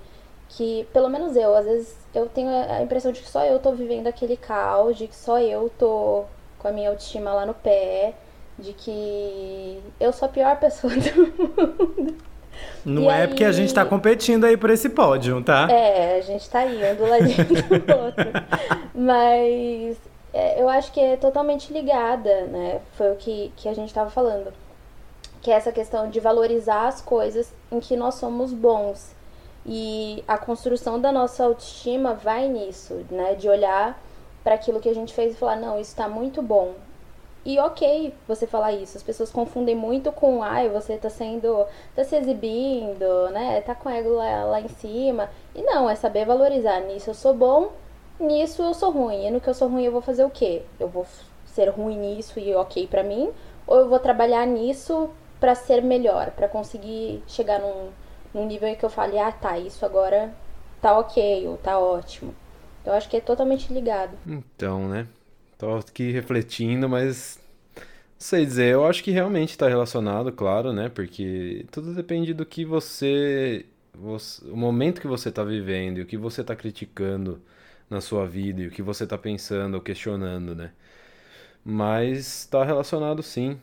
Que, pelo menos eu, às vezes eu tenho a impressão de que só eu tô vivendo aquele caos, de que só eu tô com a minha autoestima lá no pé, de que eu sou a pior pessoa do mundo. Não e é aí... porque a gente tá competindo aí por esse pódio, tá? É, a gente tá aí, um do ladinho do outro. Mas é, eu acho que é totalmente ligada, né? Foi o que, que a gente estava falando. Que é essa questão de valorizar as coisas em que nós somos bons. E a construção da nossa autoestima vai nisso, né? De olhar para aquilo que a gente fez e falar, não, isso está muito bom. E ok você falar isso. As pessoas confundem muito com, ai, você tá sendo. tá se exibindo, né? Tá com ego lá, lá em cima. E não, é saber valorizar. Nisso eu sou bom, nisso eu sou ruim. E no que eu sou ruim eu vou fazer o quê? Eu vou ser ruim nisso e ok para mim? Ou eu vou trabalhar nisso para ser melhor, para conseguir chegar num, num nível em que eu fale, ah tá, isso agora tá ok, ou tá ótimo. Eu acho que é totalmente ligado. Então, né? Tô aqui refletindo, mas não sei dizer, eu acho que realmente está relacionado, claro, né? Porque tudo depende do que você, você o momento que você está vivendo e o que você está criticando na sua vida e o que você está pensando ou questionando, né? Mas está relacionado sim.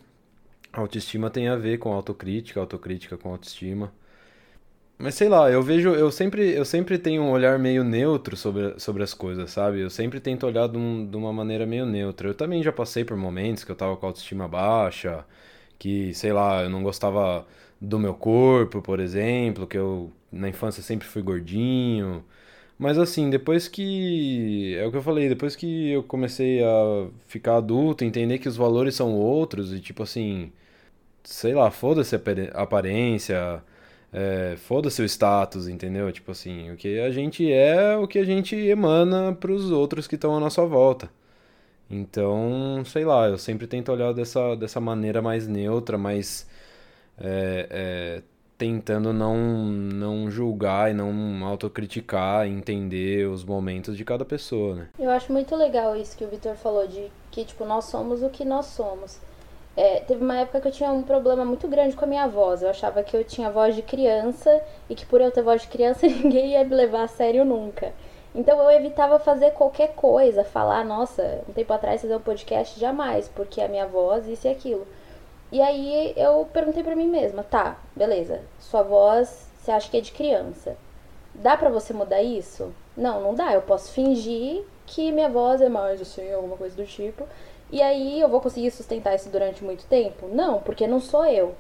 A autoestima tem a ver com autocrítica, autocrítica com autoestima. Mas sei lá, eu vejo, eu sempre, eu sempre tenho um olhar meio neutro sobre, sobre as coisas, sabe? Eu sempre tento olhar de, um, de uma maneira meio neutra. Eu também já passei por momentos que eu tava com autoestima baixa, que, sei lá, eu não gostava do meu corpo, por exemplo, que eu na infância sempre fui gordinho. Mas assim, depois que. É o que eu falei, depois que eu comecei a ficar adulto, entender que os valores são outros e tipo assim. Sei lá, foda-se a aparência, é, foda-se o status, entendeu? Tipo assim, o que a gente é, o que a gente emana pros outros que estão à nossa volta. Então, sei lá, eu sempre tento olhar dessa, dessa maneira mais neutra, mais. É, é, tentando não, não julgar e não autocriticar, entender os momentos de cada pessoa, né? Eu acho muito legal isso que o Vitor falou, de que, tipo, nós somos o que nós somos. É, teve uma época que eu tinha um problema muito grande com a minha voz. Eu achava que eu tinha voz de criança e que por eu ter voz de criança ninguém ia me levar a sério nunca. Então eu evitava fazer qualquer coisa, falar, nossa, um tempo atrás fazer um podcast, jamais, porque a minha voz, isso e aquilo. E aí eu perguntei para mim mesma, tá, beleza, sua voz você acha que é de criança. Dá para você mudar isso? Não, não dá. Eu posso fingir que minha voz é mais assim, alguma coisa do tipo. E aí eu vou conseguir sustentar isso durante muito tempo? Não, porque não sou eu.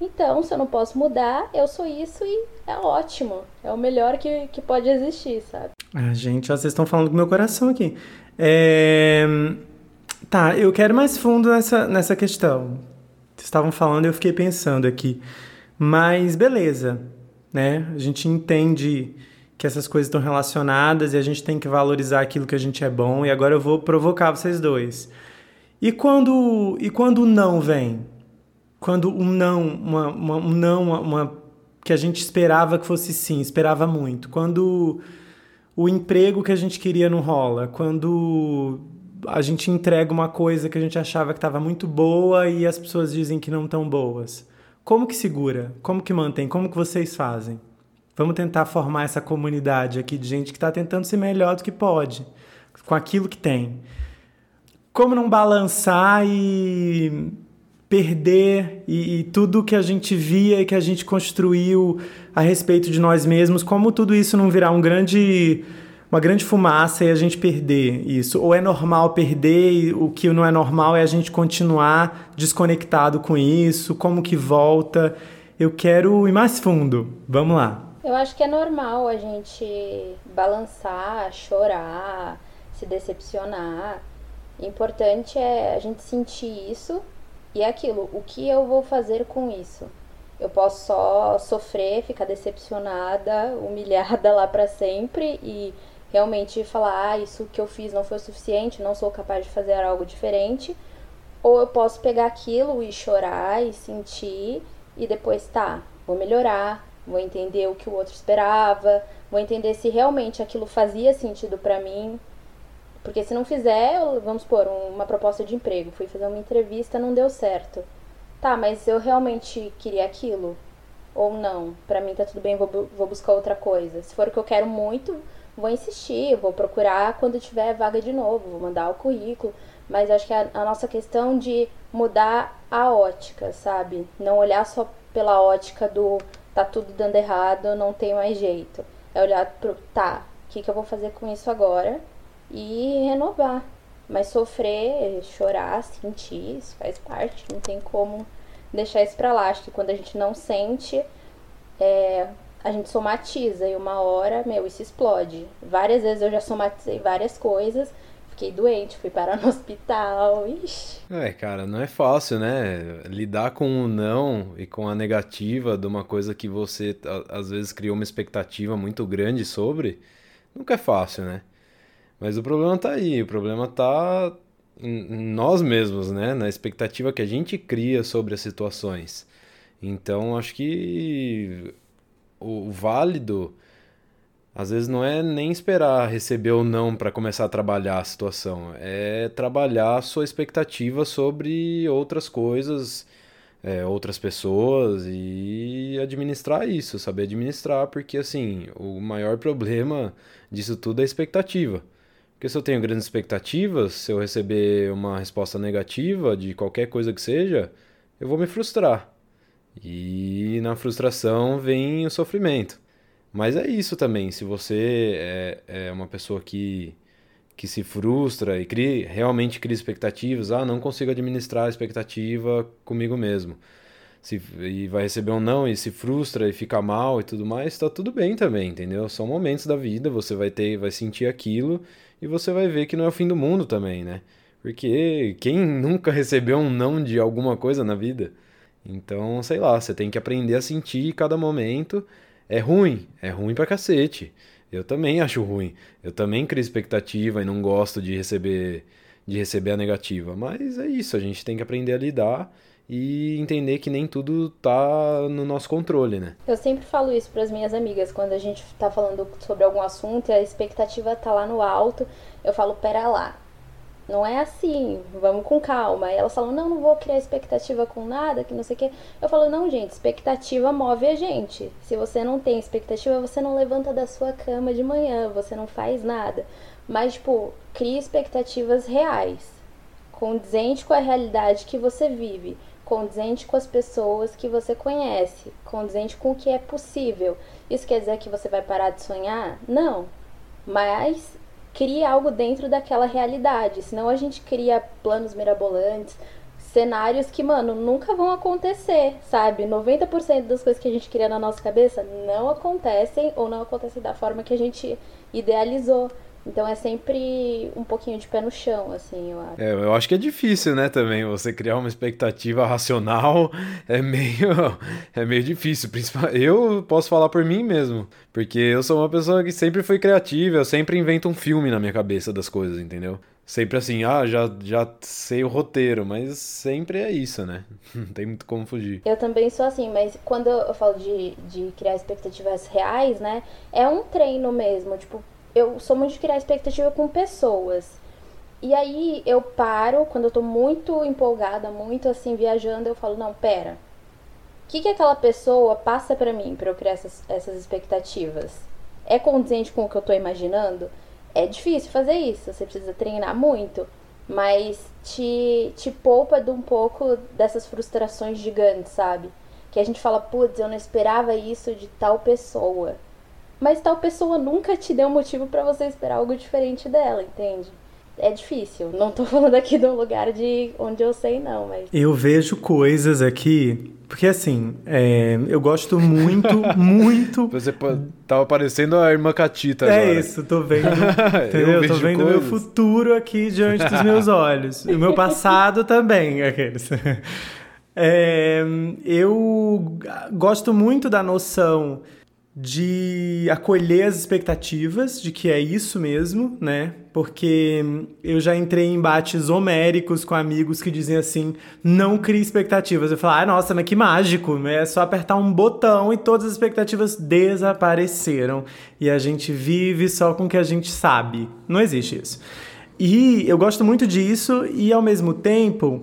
Então, se eu não posso mudar, eu sou isso e é ótimo. É o melhor que, que pode existir, sabe? Ah, gente, vocês estão falando com meu coração aqui. É... Tá, eu quero mais fundo nessa, nessa questão. Estavam falando eu fiquei pensando aqui. Mas beleza, né? A gente entende que essas coisas estão relacionadas e a gente tem que valorizar aquilo que a gente é bom. E agora eu vou provocar vocês dois. E quando e quando o não vem? Quando um não, uma, uma, um não, uma, uma, que a gente esperava que fosse sim, esperava muito. Quando o emprego que a gente queria não rola. Quando a gente entrega uma coisa que a gente achava que estava muito boa e as pessoas dizem que não estão boas. Como que segura? Como que mantém? Como que vocês fazem? Vamos tentar formar essa comunidade aqui de gente que está tentando ser melhor do que pode, com aquilo que tem. Como não balançar e perder e, e, tudo que a gente via e que a gente construiu a respeito de nós mesmos, como tudo isso não virar um grande uma grande fumaça e a gente perder isso. Ou é normal perder e o que não é normal é a gente continuar desconectado com isso, como que volta. Eu quero ir mais fundo. Vamos lá. Eu acho que é normal a gente balançar, chorar, se decepcionar. O importante é a gente sentir isso e é aquilo. O que eu vou fazer com isso? Eu posso só sofrer, ficar decepcionada, humilhada lá para sempre e realmente falar: ah, isso que eu fiz não foi o suficiente, não sou capaz de fazer algo diferente. Ou eu posso pegar aquilo e chorar e sentir e depois, tá, vou melhorar, vou entender o que o outro esperava, vou entender se realmente aquilo fazia sentido para mim. Porque se não fizer, vamos supor, uma proposta de emprego, fui fazer uma entrevista, não deu certo. Tá, mas eu realmente queria aquilo? Ou não? Para mim tá tudo bem, vou, vou buscar outra coisa. Se for o que eu quero muito, vou insistir, vou procurar quando tiver vaga de novo, vou mandar o currículo. Mas acho que a, a nossa questão de mudar a ótica, sabe? Não olhar só pela ótica do tá tudo dando errado, não tem mais jeito. É olhar pro, tá, o que, que eu vou fazer com isso agora e renovar. Mas sofrer, chorar, sentir, isso faz parte, não tem como deixar isso pra lá. Acho que quando a gente não sente, é, a gente somatiza e uma hora, meu, isso explode. Várias vezes eu já somatizei várias coisas fiquei doente, fui parar no hospital. Ixi. É, cara, não é fácil, né? Lidar com o não e com a negativa de uma coisa que você às vezes criou uma expectativa muito grande sobre, nunca é fácil, né? Mas o problema tá aí, o problema tá em nós mesmos, né? Na expectativa que a gente cria sobre as situações. Então, acho que o válido às vezes não é nem esperar receber ou não para começar a trabalhar a situação, é trabalhar a sua expectativa sobre outras coisas, é, outras pessoas e administrar isso, saber administrar, porque assim, o maior problema disso tudo é a expectativa. Porque se eu tenho grandes expectativas, se eu receber uma resposta negativa de qualquer coisa que seja, eu vou me frustrar. E na frustração vem o sofrimento. Mas é isso também, se você é, é uma pessoa que, que se frustra e cria, realmente cria expectativas, ah, não consigo administrar a expectativa comigo mesmo. Se, e vai receber um não e se frustra e fica mal e tudo mais, tá tudo bem também, entendeu? São momentos da vida, você vai ter, vai sentir aquilo e você vai ver que não é o fim do mundo também, né? Porque quem nunca recebeu um não de alguma coisa na vida? Então, sei lá, você tem que aprender a sentir cada momento é ruim, é ruim pra cacete. Eu também acho ruim. Eu também crio expectativa e não gosto de receber de receber a negativa, mas é isso, a gente tem que aprender a lidar e entender que nem tudo tá no nosso controle, né? Eu sempre falo isso para as minhas amigas quando a gente tá falando sobre algum assunto e a expectativa tá lá no alto, eu falo, pera lá. Não é assim, vamos com calma. E elas falam, não, não vou criar expectativa com nada, que não sei o quê. Eu falo, não, gente, expectativa move a gente. Se você não tem expectativa, você não levanta da sua cama de manhã, você não faz nada. Mas, tipo, crie expectativas reais, condizente com a realidade que você vive, condizente com as pessoas que você conhece, condizente com o que é possível. Isso quer dizer que você vai parar de sonhar? Não. Mas crie algo dentro daquela realidade. Senão a gente cria planos mirabolantes, cenários que, mano, nunca vão acontecer, sabe? 90% das coisas que a gente cria na nossa cabeça não acontecem ou não acontecem da forma que a gente idealizou. Então é sempre um pouquinho de pé no chão, assim, eu acho. É, eu acho que é difícil, né, também, você criar uma expectativa racional é meio, é meio difícil. Eu posso falar por mim mesmo, porque eu sou uma pessoa que sempre foi criativa, eu sempre invento um filme na minha cabeça das coisas, entendeu? Sempre assim, ah, já, já sei o roteiro, mas sempre é isso, né? Não tem muito como fugir. Eu também sou assim, mas quando eu falo de, de criar expectativas reais, né? É um treino mesmo, tipo, eu sou muito de criar expectativa com pessoas. E aí eu paro, quando eu tô muito empolgada, muito assim, viajando, eu falo, não, pera. O que, que aquela pessoa passa para mim para eu criar essas, essas expectativas? É condizente com o que eu tô imaginando? É difícil fazer isso, você precisa treinar muito. Mas te, te poupa de um pouco dessas frustrações gigantes, sabe? Que a gente fala, putz, eu não esperava isso de tal pessoa mas tal pessoa nunca te deu motivo para você esperar algo diferente dela, entende? É difícil. Não tô falando aqui de um lugar de onde eu sei, não, mas. Eu vejo coisas aqui. Porque assim, é, eu gosto muito, muito. Você tava parecendo a irmã Catita é agora. É isso, tô vendo. Entendeu? tô vendo o meu futuro aqui diante dos meus olhos. o meu passado também, aqueles. É, eu gosto muito da noção de acolher as expectativas de que é isso mesmo, né? Porque eu já entrei em embates homéricos com amigos que dizem assim: não crie expectativas. Eu falo, ah, nossa, mas que mágico, né? é só apertar um botão e todas as expectativas desapareceram. E a gente vive só com o que a gente sabe. Não existe isso. E eu gosto muito disso, e ao mesmo tempo,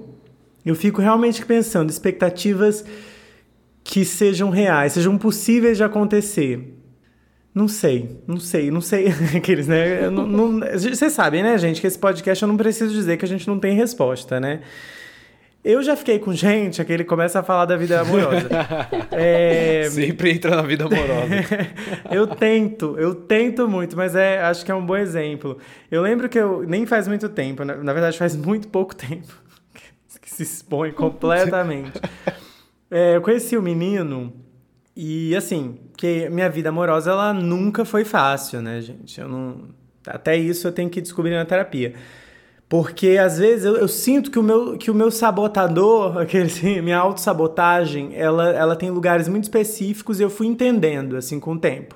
eu fico realmente pensando, expectativas que sejam reais, sejam possíveis de acontecer. Não sei, não sei, não sei. Aqueles, né? Não, não, vocês sabem, né, gente, que esse podcast eu não preciso dizer que a gente não tem resposta, né? Eu já fiquei com gente, aquele começa a falar da vida amorosa. é... Sempre entra na vida amorosa. eu tento, eu tento muito, mas é, acho que é um bom exemplo. Eu lembro que eu, nem faz muito tempo, na, na verdade faz muito pouco tempo, que se expõe completamente. É, eu conheci o menino e, assim, que minha vida amorosa, ela nunca foi fácil, né, gente? Eu não... Até isso eu tenho que descobrir na terapia. Porque, às vezes, eu, eu sinto que o meu, que o meu sabotador, aquele, assim, minha autossabotagem, ela, ela tem lugares muito específicos e eu fui entendendo, assim, com o tempo.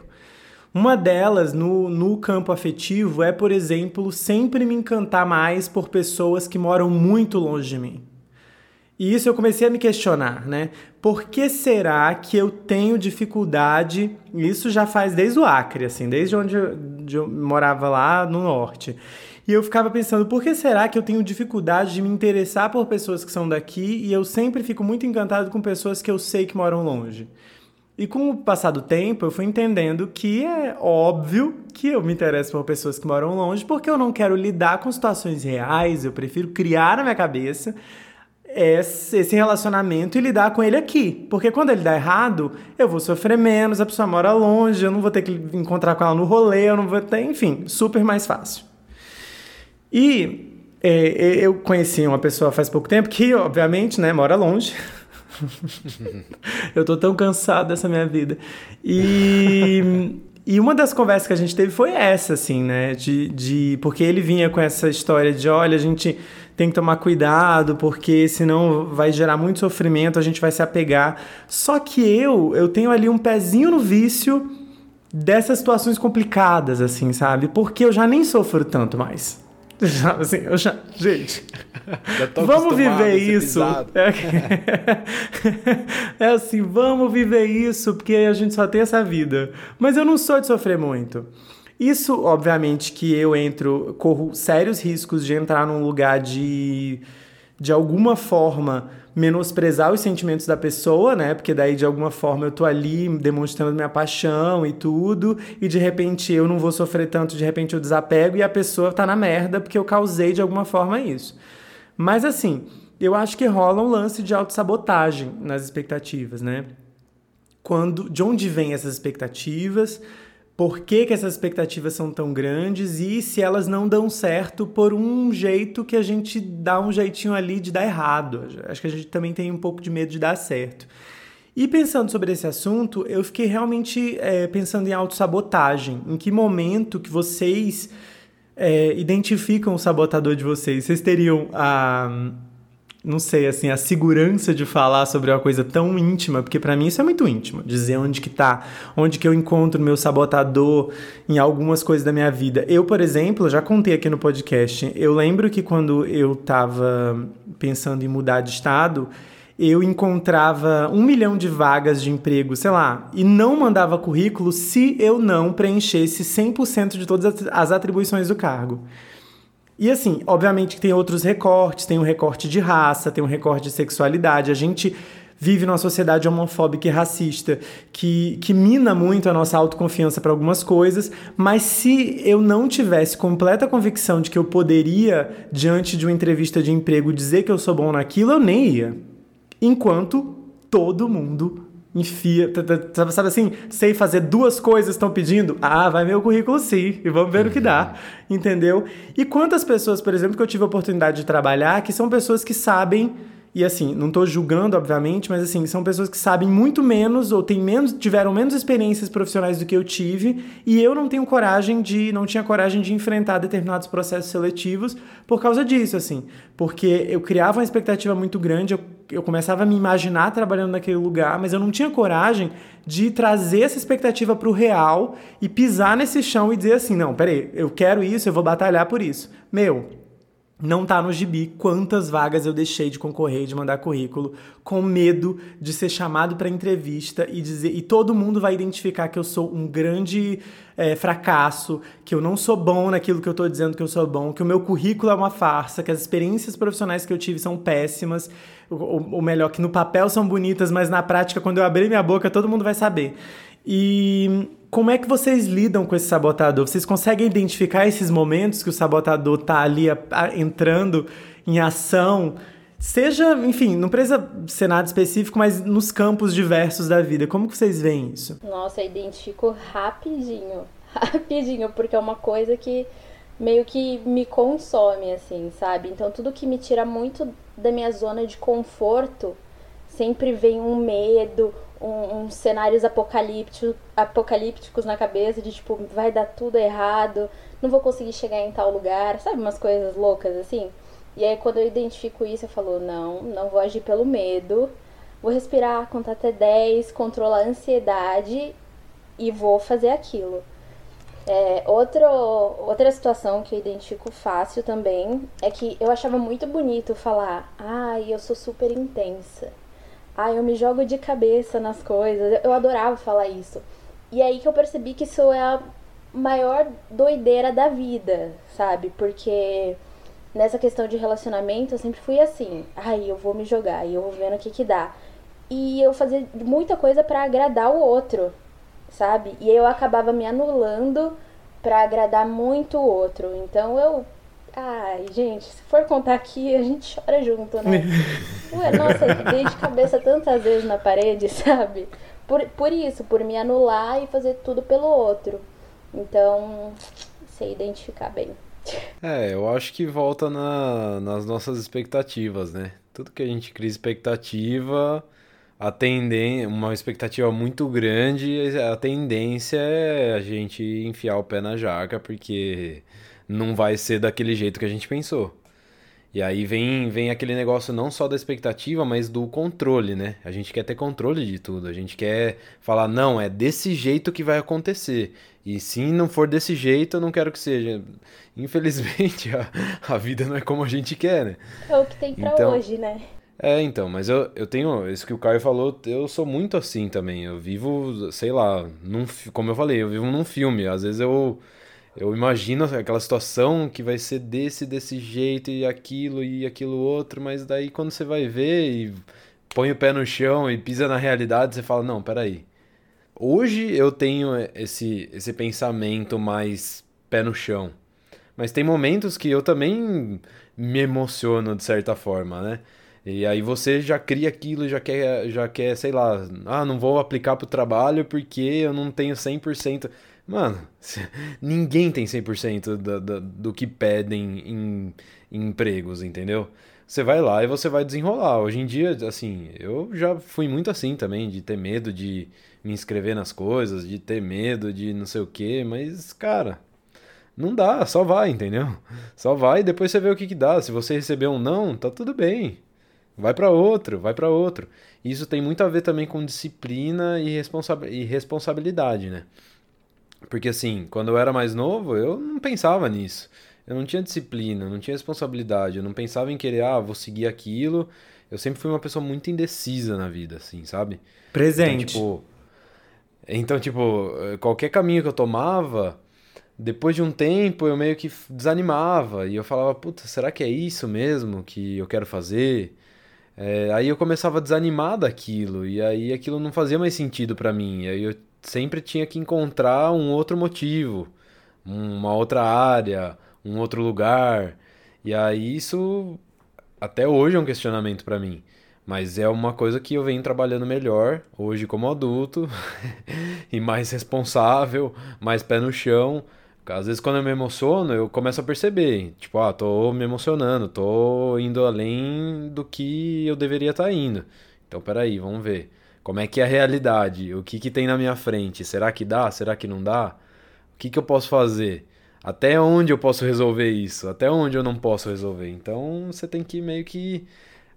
Uma delas, no, no campo afetivo, é, por exemplo, sempre me encantar mais por pessoas que moram muito longe de mim. E isso eu comecei a me questionar, né? Por que será que eu tenho dificuldade? Isso já faz desde o Acre, assim, desde onde eu, onde eu morava lá no norte. E eu ficava pensando, por que será que eu tenho dificuldade de me interessar por pessoas que são daqui e eu sempre fico muito encantado com pessoas que eu sei que moram longe? E com o passar do tempo, eu fui entendendo que é óbvio que eu me interesso por pessoas que moram longe, porque eu não quero lidar com situações reais, eu prefiro criar na minha cabeça esse relacionamento e lidar com ele aqui. Porque quando ele dá errado, eu vou sofrer menos, a pessoa mora longe, eu não vou ter que encontrar com ela no rolê, eu não vou ter, enfim, super mais fácil. E é, eu conheci uma pessoa faz pouco tempo que, obviamente, né, mora longe. eu tô tão cansado dessa minha vida. E, e uma das conversas que a gente teve foi essa, assim, né? De, de, porque ele vinha com essa história de: olha, a gente tem que tomar cuidado, porque senão vai gerar muito sofrimento, a gente vai se apegar. Só que eu, eu tenho ali um pezinho no vício dessas situações complicadas, assim, sabe? Porque eu já nem sofro tanto mais. Já, assim, eu já, gente, já vamos viver isso. É, é assim, vamos viver isso, porque a gente só tem essa vida. Mas eu não sou de sofrer muito. Isso, obviamente, que eu entro, corro sérios riscos de entrar num lugar de, de alguma forma, menosprezar os sentimentos da pessoa, né? Porque daí, de alguma forma, eu tô ali demonstrando minha paixão e tudo, e de repente eu não vou sofrer tanto, de repente eu desapego e a pessoa tá na merda porque eu causei de alguma forma isso. Mas assim, eu acho que rola um lance de autossabotagem nas expectativas, né? Quando, de onde vêm essas expectativas? Por que, que essas expectativas são tão grandes e se elas não dão certo por um jeito que a gente dá um jeitinho ali de dar errado. Acho que a gente também tem um pouco de medo de dar certo. E pensando sobre esse assunto, eu fiquei realmente é, pensando em autossabotagem. Em que momento que vocês é, identificam o sabotador de vocês? Vocês teriam a não sei, assim, a segurança de falar sobre uma coisa tão íntima, porque para mim isso é muito íntimo, dizer onde que tá, onde que eu encontro meu sabotador em algumas coisas da minha vida. Eu, por exemplo, já contei aqui no podcast, eu lembro que quando eu tava pensando em mudar de estado, eu encontrava um milhão de vagas de emprego, sei lá, e não mandava currículo se eu não preenchesse 100% de todas as atribuições do cargo. E assim, obviamente que tem outros recortes, tem um recorte de raça, tem um recorte de sexualidade. A gente vive numa sociedade homofóbica e racista que, que mina muito a nossa autoconfiança para algumas coisas, mas se eu não tivesse completa convicção de que eu poderia, diante de uma entrevista de emprego, dizer que eu sou bom naquilo, eu nem ia. Enquanto todo mundo enfia, sabe assim, sei fazer duas coisas estão pedindo, ah, vai meu currículo sim, e vamos ver o que dá, entendeu? E quantas pessoas, por exemplo, que eu tive a oportunidade de trabalhar, que são pessoas que sabem e assim, não estou julgando, obviamente, mas assim, são pessoas que sabem muito menos ou têm menos, tiveram menos experiências profissionais do que eu tive, e eu não tenho coragem de, não tinha coragem de enfrentar determinados processos seletivos por causa disso, assim. Porque eu criava uma expectativa muito grande, eu, eu começava a me imaginar trabalhando naquele lugar, mas eu não tinha coragem de trazer essa expectativa para o real e pisar nesse chão e dizer assim: não, peraí, eu quero isso, eu vou batalhar por isso. Meu, não tá no gibi quantas vagas eu deixei de concorrer, de mandar currículo, com medo de ser chamado para entrevista e dizer e todo mundo vai identificar que eu sou um grande é, fracasso, que eu não sou bom naquilo que eu estou dizendo que eu sou bom, que o meu currículo é uma farsa, que as experiências profissionais que eu tive são péssimas, ou, ou melhor, que no papel são bonitas, mas na prática, quando eu abrir minha boca, todo mundo vai saber. E como é que vocês lidam com esse sabotador? Vocês conseguem identificar esses momentos que o sabotador está ali a, a, entrando em ação? Seja, enfim, não precisa ser nada específico, mas nos campos diversos da vida. Como que vocês veem isso? Nossa, eu identifico rapidinho. Rapidinho, porque é uma coisa que meio que me consome, assim, sabe? Então tudo que me tira muito da minha zona de conforto sempre vem um medo, um, uns cenários apocalípticos, na cabeça de tipo, vai dar tudo errado, não vou conseguir chegar em tal lugar, sabe? Umas coisas loucas assim. E aí quando eu identifico isso, eu falo, não, não vou agir pelo medo, vou respirar, contar até 10, controlar a ansiedade e vou fazer aquilo. É, outro, outra situação que eu identifico fácil também é que eu achava muito bonito falar, ai, ah, eu sou super intensa. Ah, eu me jogo de cabeça nas coisas. Eu adorava falar isso. E aí que eu percebi que isso é a maior doideira da vida, sabe? Porque nessa questão de relacionamento eu sempre fui assim. Ai, eu vou me jogar e eu vou vendo o que que dá. E eu fazia muita coisa para agradar o outro, sabe? E eu acabava me anulando para agradar muito o outro. Então eu Ai, gente, se for contar aqui, a gente chora junto, né? Ué, nossa, dei de cabeça tantas vezes na parede, sabe? Por, por isso, por me anular e fazer tudo pelo outro. Então, sei identificar bem. É, eu acho que volta na, nas nossas expectativas, né? Tudo que a gente cria expectativa, a tendência, uma expectativa muito grande, a tendência é a gente enfiar o pé na jaca, porque não vai ser daquele jeito que a gente pensou. E aí vem, vem aquele negócio não só da expectativa, mas do controle, né? A gente quer ter controle de tudo. A gente quer falar, não, é desse jeito que vai acontecer. E se não for desse jeito, eu não quero que seja. Infelizmente, a, a vida não é como a gente quer, né? É o que tem pra então, hoje, né? É, então, mas eu, eu tenho. Isso que o Caio falou, eu sou muito assim também. Eu vivo, sei lá, num, como eu falei, eu vivo num filme. Às vezes eu eu imagino aquela situação que vai ser desse, desse jeito e aquilo e aquilo outro, mas daí quando você vai ver e põe o pé no chão e pisa na realidade, você fala, não, peraí. Hoje eu tenho esse, esse pensamento mais pé no chão. Mas tem momentos que eu também me emociono de certa forma, né? E aí você já cria aquilo, já quer, já quer, sei lá, ah, não vou aplicar pro trabalho porque eu não tenho 100%. Mano, ninguém tem 100% do, do, do que pedem em, em empregos, entendeu? Você vai lá e você vai desenrolar. Hoje em dia, assim, eu já fui muito assim também, de ter medo de me inscrever nas coisas, de ter medo de não sei o quê, mas, cara, não dá, só vai, entendeu? Só vai e depois você vê o que, que dá. Se você receber um não, tá tudo bem. Vai para outro, vai para outro. Isso tem muito a ver também com disciplina e, responsa e responsabilidade, né? Porque assim, quando eu era mais novo, eu não pensava nisso. Eu não tinha disciplina, não tinha responsabilidade, eu não pensava em querer, ah, vou seguir aquilo. Eu sempre fui uma pessoa muito indecisa na vida, assim, sabe? Presente. Então, tipo, então, tipo qualquer caminho que eu tomava, depois de um tempo eu meio que desanimava e eu falava, puta, será que é isso mesmo que eu quero fazer? É, aí eu começava a desanimar daquilo e aí aquilo não fazia mais sentido para mim. Aí eu sempre tinha que encontrar um outro motivo, uma outra área, um outro lugar. E aí isso até hoje é um questionamento para mim. Mas é uma coisa que eu venho trabalhando melhor hoje como adulto e mais responsável, mais pé no chão. Às vezes quando eu me emociono, eu começo a perceber, tipo, ah, tô me emocionando, tô indo além do que eu deveria estar tá indo. Então, peraí, vamos ver. Como é que é a realidade? O que que tem na minha frente? Será que dá? Será que não dá? O que que eu posso fazer? Até onde eu posso resolver isso? Até onde eu não posso resolver? Então, você tem que meio que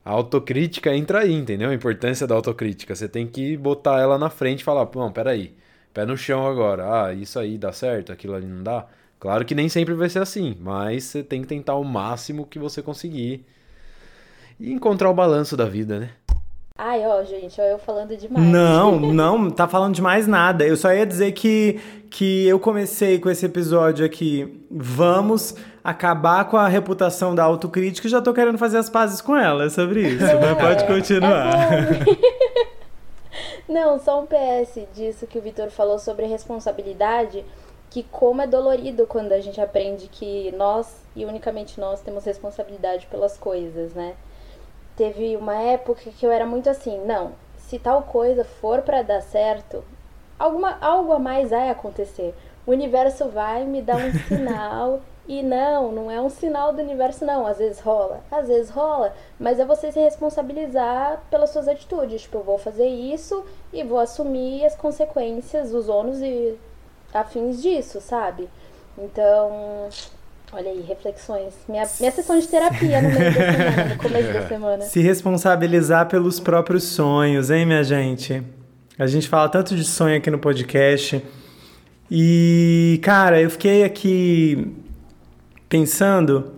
a autocrítica entra aí, entendeu? A importância da autocrítica. Você tem que botar ela na frente e falar, não, peraí, pé no chão agora. Ah, isso aí dá certo, aquilo ali não dá. Claro que nem sempre vai ser assim, mas você tem que tentar o máximo que você conseguir e encontrar o balanço da vida, né? Ai, ó, gente, ó, eu falando demais. Não, não, tá falando demais nada. Eu só ia dizer que, que eu comecei com esse episódio aqui. Vamos acabar com a reputação da autocrítica e já tô querendo fazer as pazes com ela. É sobre isso. É, mas pode continuar. É não, só um PS disso que o Vitor falou sobre responsabilidade. Que como é dolorido quando a gente aprende que nós, e unicamente nós, temos responsabilidade pelas coisas, né? Teve uma época que eu era muito assim, não, se tal coisa for para dar certo, alguma, algo a mais vai acontecer. O universo vai me dar um sinal e não, não é um sinal do universo não, às vezes rola, às vezes rola, mas é você se responsabilizar pelas suas atitudes, tipo, eu vou fazer isso e vou assumir as consequências, os ônus e afins disso, sabe? Então, Olha aí, reflexões. Minha, minha sessão de terapia no meio da semana, no começo da semana. Se responsabilizar pelos próprios sonhos, hein, minha gente? A gente fala tanto de sonho aqui no podcast. E, cara, eu fiquei aqui pensando,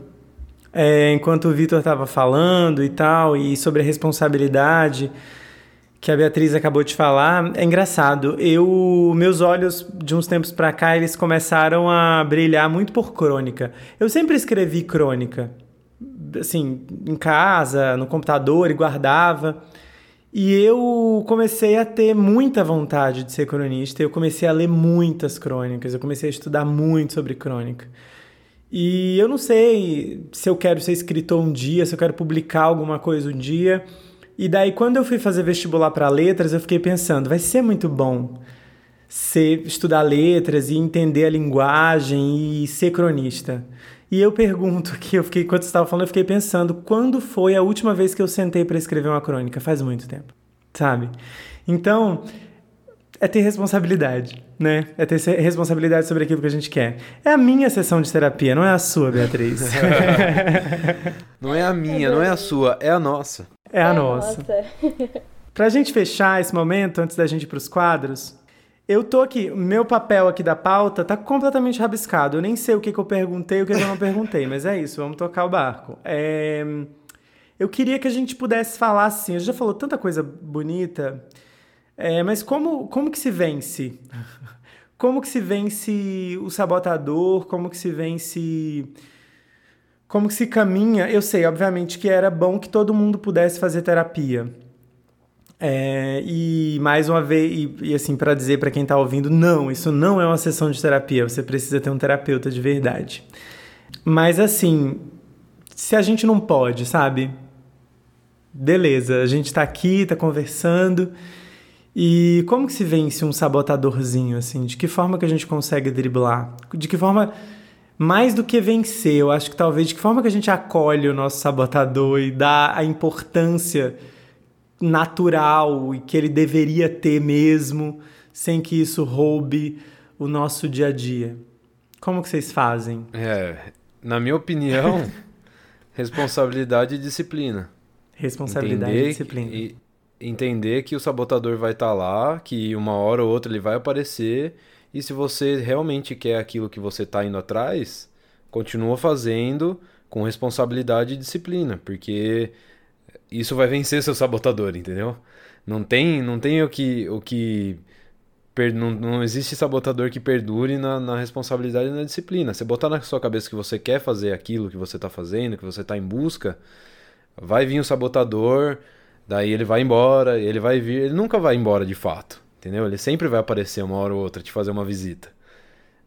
é, enquanto o Vitor estava falando e tal, e sobre a responsabilidade que a Beatriz acabou de falar, é engraçado. Eu, meus olhos de uns tempos para cá, eles começaram a brilhar muito por crônica. Eu sempre escrevi crônica, assim, em casa, no computador e guardava. E eu comecei a ter muita vontade de ser cronista. Eu comecei a ler muitas crônicas. Eu comecei a estudar muito sobre crônica. E eu não sei se eu quero ser escritor um dia, se eu quero publicar alguma coisa um dia. E daí, quando eu fui fazer vestibular para letras, eu fiquei pensando, vai ser muito bom ser, estudar letras e entender a linguagem e ser cronista. E eu pergunto aqui, eu fiquei, enquanto você estava falando, eu fiquei pensando, quando foi a última vez que eu sentei para escrever uma crônica? Faz muito tempo, sabe? Então, é ter responsabilidade, né? É ter responsabilidade sobre aquilo que a gente quer. É a minha sessão de terapia, não é a sua, Beatriz. não é a minha, não é a sua, é a nossa. É a é nossa. nossa. pra gente fechar esse momento, antes da gente ir pros quadros, eu tô aqui, meu papel aqui da pauta tá completamente rabiscado. Eu nem sei o que, que eu perguntei e o que, que eu não perguntei, mas é isso, vamos tocar o barco. É... Eu queria que a gente pudesse falar assim, a gente já falou tanta coisa bonita, é, mas como, como que se vence? como que se vence o sabotador, como que se vence como que se caminha. Eu sei, obviamente, que era bom que todo mundo pudesse fazer terapia. É, e mais uma vez, e, e assim, para dizer para quem está ouvindo, não, isso não é uma sessão de terapia, você precisa ter um terapeuta de verdade. Mas assim, se a gente não pode, sabe? Beleza, a gente está aqui, está conversando. E como que se vence um sabotadorzinho, assim? De que forma que a gente consegue driblar? De que forma, mais do que vencer, eu acho que talvez de que forma que a gente acolhe o nosso sabotador e dá a importância natural e que ele deveria ter mesmo, sem que isso roube o nosso dia a dia. Como que vocês fazem? É, na minha opinião, responsabilidade e disciplina. Responsabilidade entender e disciplina. E entender que o sabotador vai estar tá lá, que uma hora ou outra ele vai aparecer, e se você realmente quer aquilo que você está indo atrás, continua fazendo com responsabilidade e disciplina, porque isso vai vencer seu sabotador, entendeu? Não tem, não tem o que, o que não, não existe sabotador que perdure na, na responsabilidade e na disciplina. Você botar na sua cabeça que você quer fazer aquilo que você está fazendo, que você está em busca, vai vir o sabotador, daí ele vai embora, ele vai vir, ele nunca vai embora de fato, entendeu? Ele sempre vai aparecer uma hora ou outra te fazer uma visita.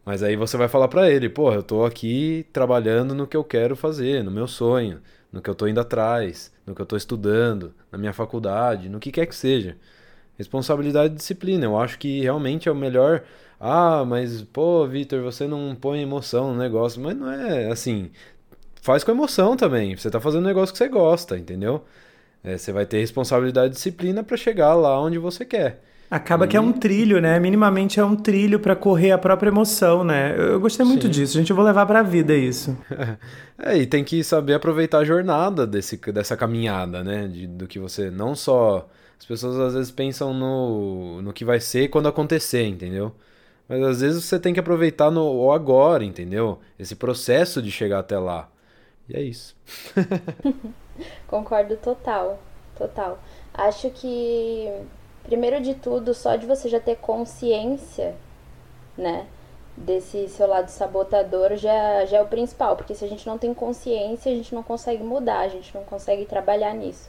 Mas aí você vai falar para ele, pô, eu tô aqui trabalhando no que eu quero fazer, no meu sonho no que eu estou indo atrás, no que eu estou estudando, na minha faculdade, no que quer que seja. Responsabilidade e disciplina. Eu acho que realmente é o melhor. Ah, mas, pô, Vitor, você não põe emoção no negócio. Mas não é assim. Faz com emoção também. Você está fazendo um negócio que você gosta, entendeu? É, você vai ter responsabilidade e disciplina para chegar lá onde você quer. Acaba e... que é um trilho, né? Minimamente é um trilho para correr a própria emoção, né? Eu gostei muito Sim. disso. A gente vai levar para a vida isso. é, e tem que saber aproveitar a jornada desse, dessa caminhada, né? De, do que você não só as pessoas às vezes pensam no, no que vai ser quando acontecer, entendeu? Mas às vezes você tem que aproveitar no o agora, entendeu? Esse processo de chegar até lá. E é isso. Concordo total, total. Acho que primeiro de tudo, só de você já ter consciência, né, desse seu lado sabotador já, já é o principal, porque se a gente não tem consciência, a gente não consegue mudar, a gente não consegue trabalhar nisso.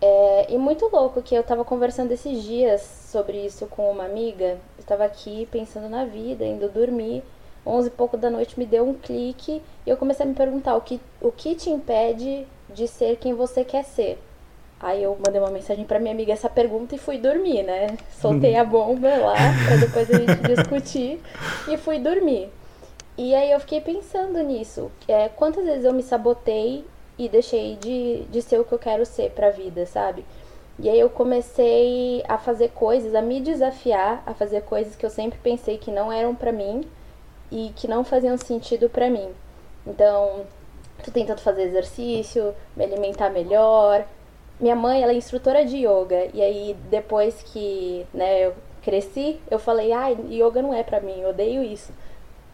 É, e muito louco que eu tava conversando esses dias sobre isso com uma amiga, eu tava aqui pensando na vida, indo dormir, onze e pouco da noite me deu um clique e eu comecei a me perguntar o que, o que te impede de ser quem você quer ser. Aí eu mandei uma mensagem para minha amiga essa pergunta e fui dormir, né? Soltei a bomba lá para depois a gente discutir e fui dormir. E aí eu fiquei pensando nisso. É, quantas vezes eu me sabotei e deixei de, de ser o que eu quero ser pra vida, sabe? E aí eu comecei a fazer coisas, a me desafiar a fazer coisas que eu sempre pensei que não eram para mim e que não faziam sentido para mim. Então, tô tentando fazer exercício, me alimentar melhor, minha mãe, ela é instrutora de yoga. E aí, depois que né, eu cresci, eu falei, ai, ah, yoga não é pra mim, eu odeio isso.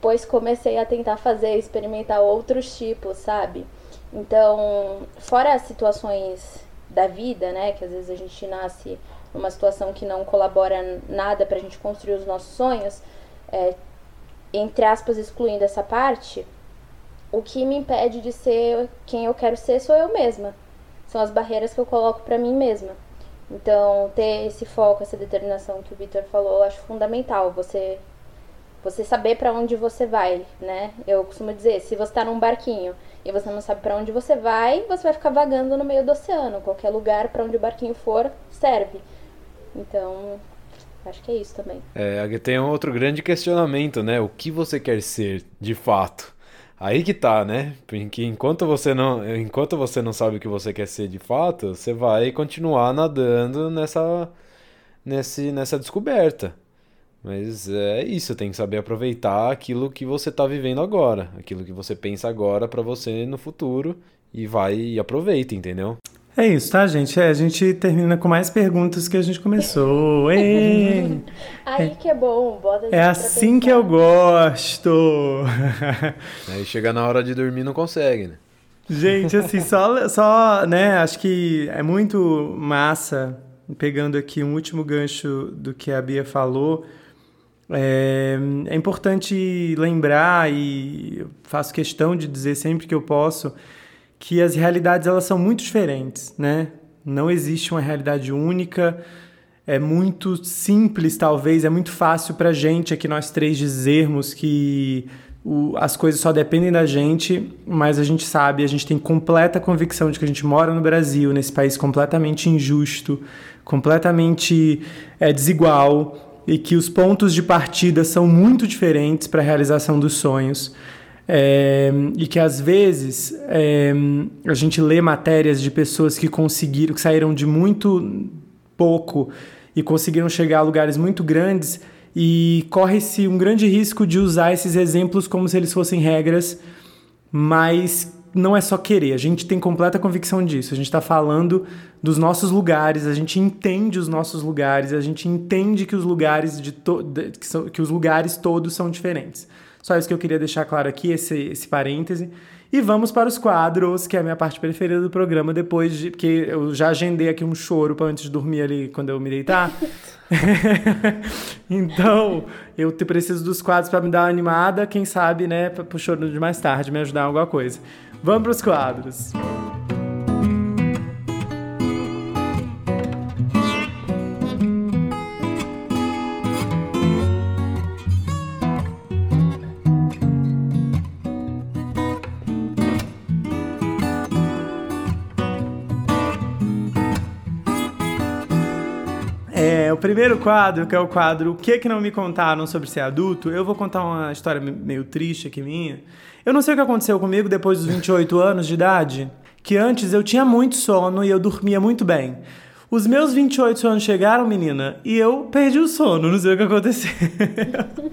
Pois comecei a tentar fazer, experimentar outros tipos, sabe? Então, fora as situações da vida, né, que às vezes a gente nasce numa situação que não colabora nada pra gente construir os nossos sonhos, é, entre aspas, excluindo essa parte, o que me impede de ser quem eu quero ser sou eu mesma são as barreiras que eu coloco para mim mesma. Então, ter esse foco, essa determinação que o Victor falou, eu acho fundamental. Você você saber para onde você vai, né? Eu costumo dizer, se você tá num barquinho e você não sabe para onde você vai, você vai ficar vagando no meio do oceano. Qualquer lugar para onde o barquinho for serve. Então, acho que é isso também. É, tem outro grande questionamento, né? O que você quer ser de fato? Aí que tá, né? Porque enquanto você não, enquanto você não sabe o que você quer ser de fato, você vai continuar nadando nessa nesse, nessa descoberta. Mas é isso, tem que saber aproveitar aquilo que você está vivendo agora, aquilo que você pensa agora para você no futuro e vai e aproveita, entendeu? É isso, tá, gente? É, a gente termina com mais perguntas que a gente começou. Aí que é bom, bota É assim que eu gosto. Aí chega na hora de dormir não consegue, né? Gente, assim, só, só, né, acho que é muito massa, pegando aqui um último gancho do que a Bia falou, É, é importante lembrar, e faço questão de dizer sempre que eu posso, que as realidades elas são muito diferentes, né? Não existe uma realidade única. É muito simples, talvez, é muito fácil para gente aqui nós três dizermos que o, as coisas só dependem da gente, mas a gente sabe, a gente tem completa convicção de que a gente mora no Brasil, nesse país completamente injusto, completamente é, desigual e que os pontos de partida são muito diferentes para a realização dos sonhos. É, e que às vezes é, a gente lê matérias de pessoas que conseguiram, que saíram de muito pouco e conseguiram chegar a lugares muito grandes e corre-se um grande risco de usar esses exemplos como se eles fossem regras, mas não é só querer, a gente tem completa convicção disso. A gente está falando dos nossos lugares, a gente entende os nossos lugares, a gente entende que os lugares de, que, são, que os lugares todos são diferentes. Só isso que eu queria deixar claro aqui, esse, esse parêntese. E vamos para os quadros, que é a minha parte preferida do programa, depois de. Porque eu já agendei aqui um choro para antes de dormir ali quando eu me deitar. então, eu preciso dos quadros para me dar uma animada, quem sabe, né, para o choro de mais tarde, me ajudar em alguma coisa. Vamos para os quadros. É, o primeiro quadro, que é o quadro O que que não me contaram sobre ser adulto, eu vou contar uma história meio triste aqui minha. Eu não sei o que aconteceu comigo depois dos 28 anos de idade, que antes eu tinha muito sono e eu dormia muito bem. Os meus 28 anos chegaram, menina, e eu perdi o sono, não sei o que aconteceu.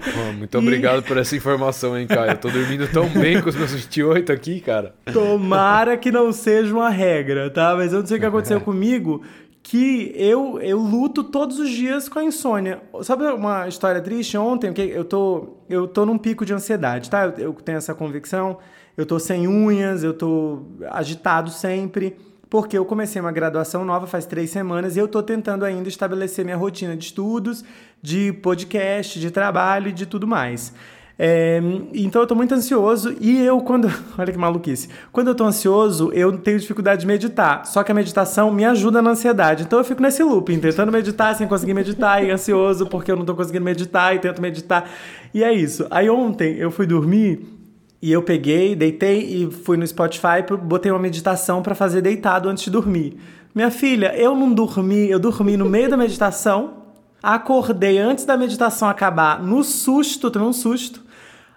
Oh, muito obrigado e... por essa informação, hein. Eu tô dormindo tão bem com os meus 28 aqui, cara. Tomara que não seja uma regra, tá? Mas eu não sei o que aconteceu comigo, que eu, eu luto todos os dias com a insônia. Sabe uma história triste? Ontem, eu tô, eu tô num pico de ansiedade, tá? Eu, eu tenho essa convicção. Eu tô sem unhas, eu tô agitado sempre, porque eu comecei uma graduação nova faz três semanas e eu tô tentando ainda estabelecer minha rotina de estudos, de podcast, de trabalho e de tudo mais. É, então eu tô muito ansioso e eu, quando. Olha que maluquice. Quando eu tô ansioso, eu tenho dificuldade de meditar. Só que a meditação me ajuda na ansiedade. Então eu fico nesse looping, tentando meditar sem conseguir meditar e ansioso porque eu não tô conseguindo meditar e tento meditar. E é isso. Aí ontem eu fui dormir e eu peguei, deitei e fui no Spotify, botei uma meditação para fazer deitado antes de dormir. Minha filha, eu não dormi, eu dormi no meio da meditação Acordei antes da meditação acabar, no susto, tomei um susto.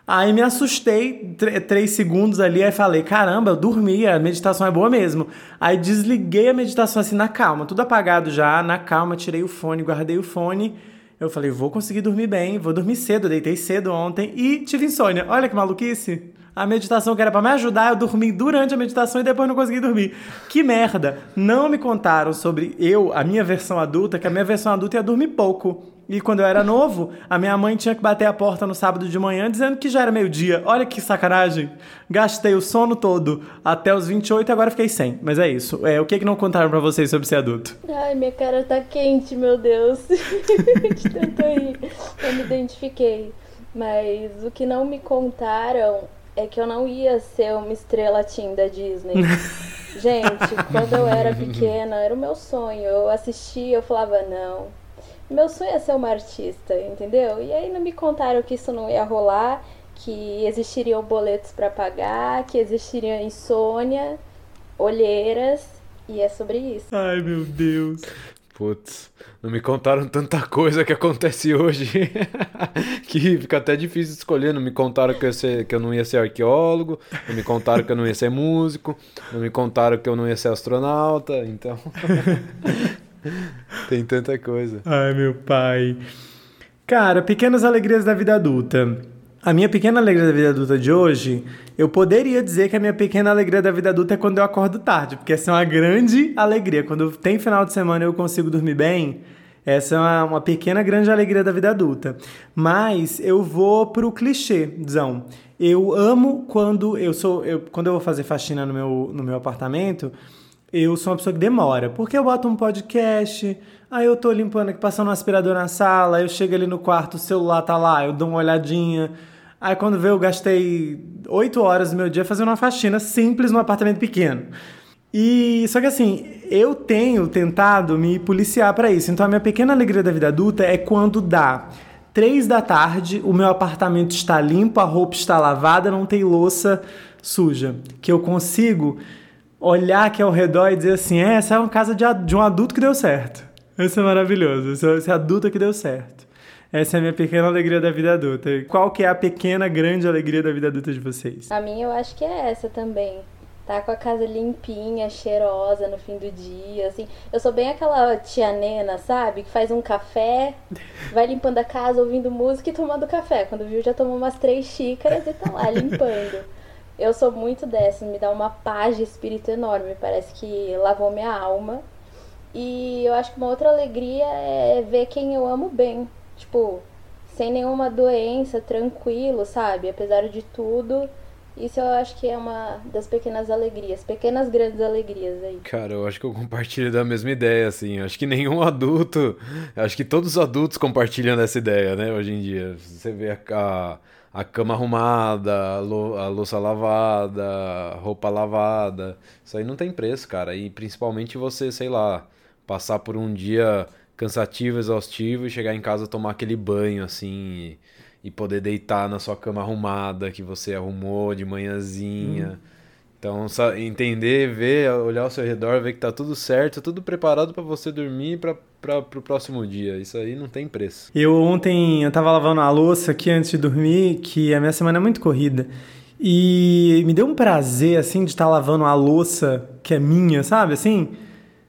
Aí me assustei, três segundos ali, aí falei, caramba, eu dormi, a meditação é boa mesmo. Aí desliguei a meditação assim na calma, tudo apagado já, na calma, tirei o fone, guardei o fone. Eu falei, vou conseguir dormir bem, vou dormir cedo, deitei cedo ontem e tive insônia. Olha que maluquice a meditação que era para me ajudar, eu dormi durante a meditação e depois não consegui dormir. Que merda! Não me contaram sobre eu, a minha versão adulta, que a minha versão adulta ia dormir pouco. E quando eu era novo, a minha mãe tinha que bater a porta no sábado de manhã dizendo que já era meio-dia. Olha que sacanagem. Gastei o sono todo até os 28 e agora fiquei sem. Mas é isso. É, o que, que não contaram para vocês sobre ser adulto? Ai, minha cara tá quente, meu Deus. De tanto rir. Eu me identifiquei. Mas o que não me contaram é que eu não ia ser uma estrela teen da Disney. Gente, quando eu era pequena, era o meu sonho. Eu assistia, eu falava, não. Meu sonho é ser uma artista, entendeu? E aí não me contaram que isso não ia rolar, que existiriam boletos para pagar, que existiria insônia, olheiras, e é sobre isso. Ai, meu Deus. Putz, não me contaram tanta coisa que acontece hoje que fica até difícil escolher. Não me contaram que eu, ser, que eu não ia ser arqueólogo, não me contaram que eu não ia ser músico, não me contaram que eu não ia ser astronauta, então. Tem tanta coisa. Ai, meu pai. Cara, pequenas alegrias da vida adulta. A minha pequena alegria da vida adulta de hoje, eu poderia dizer que a minha pequena alegria da vida adulta é quando eu acordo tarde, porque essa é uma grande alegria. Quando tem final de semana eu consigo dormir bem, essa é uma, uma, pequena grande alegria da vida adulta. Mas eu vou pro clichêzão. Eu amo quando eu sou. Eu, quando eu vou fazer faxina no meu, no meu apartamento, eu sou uma pessoa que demora, porque eu boto um podcast, aí eu tô limpando aqui, passando um aspirador na sala, eu chego ali no quarto, o celular tá lá, eu dou uma olhadinha. Aí quando vê, eu gastei oito horas do meu dia fazendo uma faxina simples num apartamento pequeno. E só que assim, eu tenho tentado me policiar para isso. Então a minha pequena alegria da vida adulta é quando dá três da tarde, o meu apartamento está limpo, a roupa está lavada, não tem louça suja, que eu consigo olhar aqui ao redor e dizer assim, é, essa é uma casa de, de um adulto que deu certo. Isso é maravilhoso. Esse é adulto que deu certo. Essa é a minha pequena alegria da vida adulta. Qual que é a pequena, grande alegria da vida adulta de vocês? A minha eu acho que é essa também. Tá com a casa limpinha, cheirosa no fim do dia, assim. Eu sou bem aquela tia nena, sabe? Que faz um café, vai limpando a casa, ouvindo música e tomando café. Quando viu, já tomou umas três xícaras e tá lá limpando. Eu sou muito dessa, me dá uma paz de espírito enorme. Parece que lavou minha alma. E eu acho que uma outra alegria é ver quem eu amo bem. Tipo, sem nenhuma doença, tranquilo, sabe? Apesar de tudo isso eu acho que é uma das pequenas alegrias, pequenas grandes alegrias aí. Cara, eu acho que eu compartilho da mesma ideia, assim. Eu acho que nenhum adulto. Acho que todos os adultos compartilham dessa ideia, né, hoje em dia. Você vê a, a, a cama arrumada, a, lou, a louça lavada, roupa lavada. Isso aí não tem preço, cara. E principalmente você, sei lá, passar por um dia cansativo, exaustivo e chegar em casa tomar aquele banho, assim. E e poder deitar na sua cama arrumada que você arrumou de manhãzinha. Hum. Então, entender, ver, olhar ao seu redor, ver que tá tudo certo, tudo preparado para você dormir para para o próximo dia. Isso aí não tem preço. Eu ontem eu tava lavando a louça aqui antes de dormir, que a minha semana é muito corrida. E me deu um prazer assim de estar tá lavando a louça que é minha, sabe? Assim,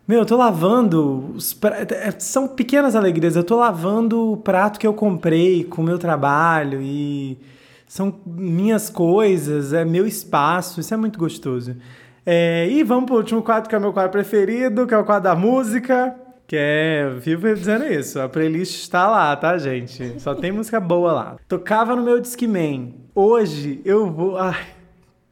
meu, eu tô lavando. Os é, São pequenas alegrias. Eu tô lavando o prato que eu comprei com o meu trabalho e são minhas coisas, é meu espaço. Isso é muito gostoso. É... E vamos pro último quadro, que é o meu quadro preferido, que é o quadro da música. Que é, vivo dizendo isso, a playlist está lá, tá, gente? Só tem música boa lá. Tocava no meu Discman. Hoje eu vou. Ai,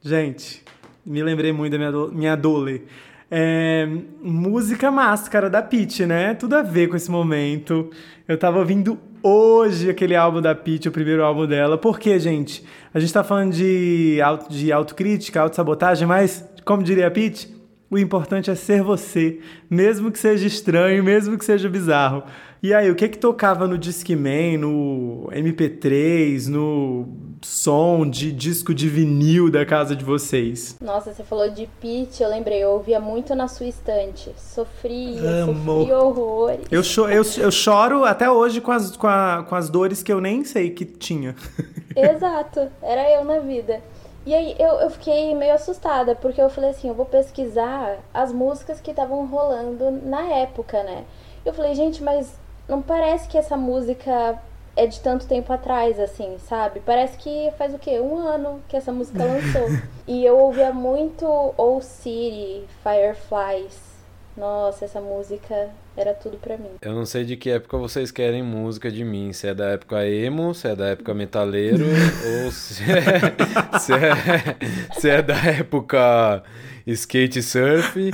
gente, me lembrei muito da minha, minha Dole. É, música Máscara da Pitty, né? Tudo a ver com esse momento. Eu tava ouvindo hoje aquele álbum da Pitty, o primeiro álbum dela. Por quê, gente? A gente tá falando de, auto, de autocrítica, autossabotagem, mas, como diria a Pitty, o importante é ser você, mesmo que seja estranho, mesmo que seja bizarro. E aí, o que que tocava no Discman, no MP3, no som de disco de vinil da casa de vocês? Nossa, você falou de Pitch, eu lembrei, eu ouvia muito na sua estante. Sofria, Amo. sofria horrores. Eu, cho eu, eu choro até hoje com as, com, a, com as dores que eu nem sei que tinha. Exato, era eu na vida. E aí eu, eu fiquei meio assustada, porque eu falei assim, eu vou pesquisar as músicas que estavam rolando na época, né? Eu falei, gente, mas não parece que essa música é de tanto tempo atrás, assim, sabe? Parece que faz o quê? Um ano que essa música lançou. e eu ouvia muito Old City, Fireflies. Nossa, essa música era tudo pra mim. Eu não sei de que época vocês querem música de mim. Se é da época emo, se é da época metaleiro, ou se é, se é, se é da época skate surf.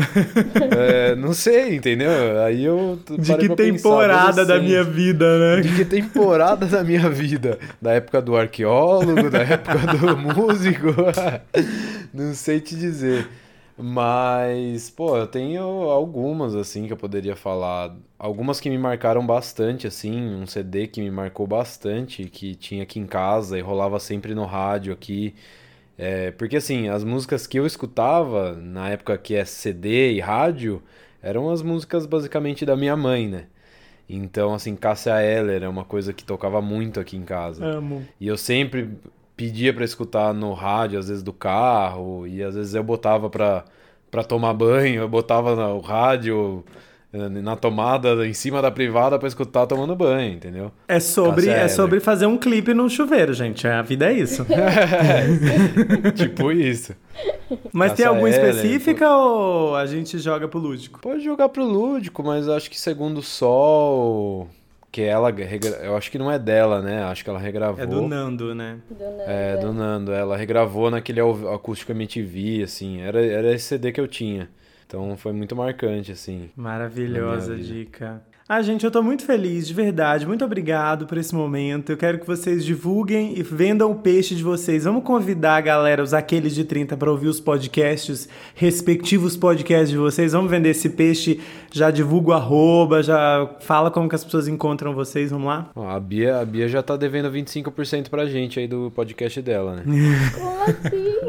é, não sei, entendeu? Aí eu. De que temporada da minha vida, né? De que temporada da minha vida? Da época do arqueólogo, da época do músico. não sei te dizer. Mas, pô, eu tenho algumas, assim, que eu poderia falar. Algumas que me marcaram bastante, assim, um CD que me marcou bastante, que tinha aqui em casa e rolava sempre no rádio aqui. É, porque, assim, as músicas que eu escutava, na época que é CD e rádio, eram as músicas basicamente da minha mãe, né? Então, assim, Cássia Eller é uma coisa que tocava muito aqui em casa. Amo. E eu sempre pedia para escutar no rádio, às vezes do carro, e às vezes eu botava para para tomar banho, eu botava no rádio na tomada em cima da privada para escutar tomando banho, entendeu? É sobre é sobre fazer um clipe no chuveiro, gente. A vida é isso. tipo isso. Mas tem alguma específica ou a gente joga pro lúdico? Pode jogar pro lúdico, mas acho que segundo o sol que ela eu acho que não é dela, né? Acho que ela regravou. É do Nando, né? Do Nando, é, do Nando. Ela regravou naquele acústico MTV, assim. Era, era esse CD que eu tinha. Então foi muito marcante, assim. Maravilhosa dica. Ah, gente, eu tô muito feliz, de verdade. Muito obrigado por esse momento. Eu quero que vocês divulguem e vendam o peixe de vocês. Vamos convidar a galera, os aqueles de 30, para ouvir os podcasts, respectivos podcasts de vocês. Vamos vender esse peixe. Já divulga o arroba, já fala como que as pessoas encontram vocês. Vamos lá? a, Bia, a Bia já tá devendo 25% pra gente aí do podcast dela, né? Como assim?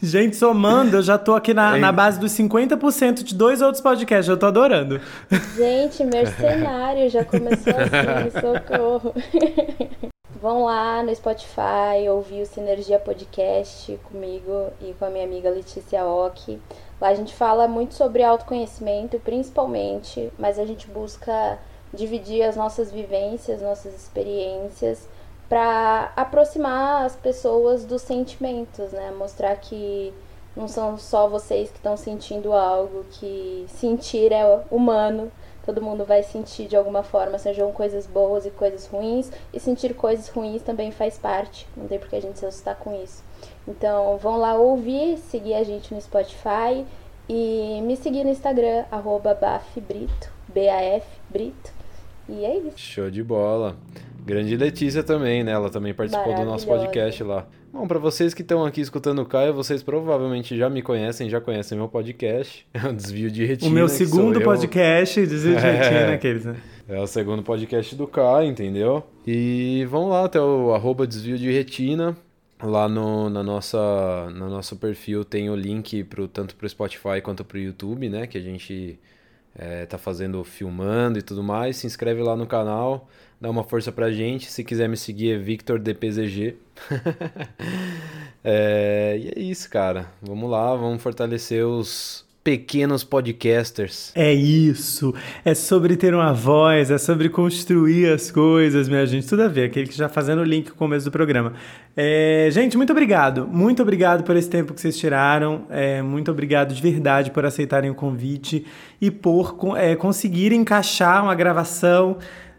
gente, somando, eu já tô aqui na, na base dos 50% de dois outros podcasts. Eu tô adorando. Gente, mercenário já começou assim, socorro. Vão lá no Spotify ouvir o Sinergia Podcast comigo e com a minha amiga Letícia Ock. Lá a gente fala muito sobre autoconhecimento, principalmente, mas a gente busca dividir as nossas vivências, nossas experiências, para aproximar as pessoas dos sentimentos, né? Mostrar que não são só vocês que estão sentindo algo, que sentir é humano. Todo mundo vai sentir de alguma forma, sejam coisas boas e coisas ruins. E sentir coisas ruins também faz parte. Não tem porque a gente se assustar com isso. Então vão lá ouvir, seguir a gente no Spotify e me seguir no Instagram, bafbrito, B-A-F, Brito. E é isso. Show de bola. Grande Letícia também, né? Ela também participou do nosso podcast lá. Bom, para vocês que estão aqui escutando o Caio, vocês provavelmente já me conhecem, já conhecem meu podcast, é o Desvio de Retina. O meu segundo podcast, Desvio de é, Retina, aqueles, né? É o segundo podcast do Caio, entendeu? E vamos lá até o arroba Desvio de Retina. Lá no na nossa, no nosso perfil tem o link pro, tanto pro Spotify quanto pro YouTube, né? Que a gente é, tá fazendo, filmando e tudo mais. Se inscreve lá no canal dá uma força pra gente. Se quiser me seguir é Victor DPZG. é, e é isso, cara. Vamos lá, vamos fortalecer os pequenos podcasters. É isso. É sobre ter uma voz, é sobre construir as coisas, minha gente. Tudo a ver, aquele que já fazendo o link com o começo do programa. É, gente, muito obrigado. Muito obrigado por esse tempo que vocês tiraram. É, muito obrigado de verdade por aceitarem o convite e por é, conseguirem encaixar uma gravação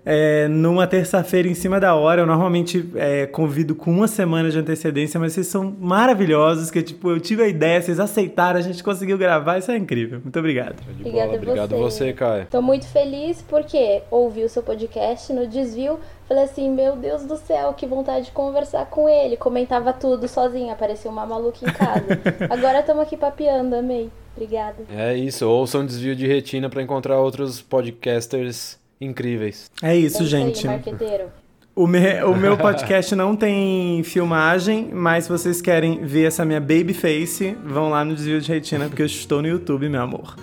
é, numa terça-feira em cima da hora. Eu normalmente é, convido com uma semana de antecedência, mas vocês são maravilhosos, que tipo, eu tive a ideia, vocês aceitaram, a gente conseguiu gravar, isso é incrível. Muito obrigado. Obrigada Obrigado você, você Caio. Tô muito feliz porque ouvi o seu podcast no desvio. Falei assim, meu Deus do céu, que vontade de conversar com ele. Comentava tudo sozinha, parecia uma maluca em casa. Agora estamos aqui papeando, amei. Obrigada. É isso, ouçam desvio de retina para encontrar outros podcasters incríveis. É isso, é gente. Aí, o, me, o meu podcast não tem filmagem, mas se vocês querem ver essa minha baby face, vão lá no Desvio de Retina, porque eu estou no YouTube, meu amor.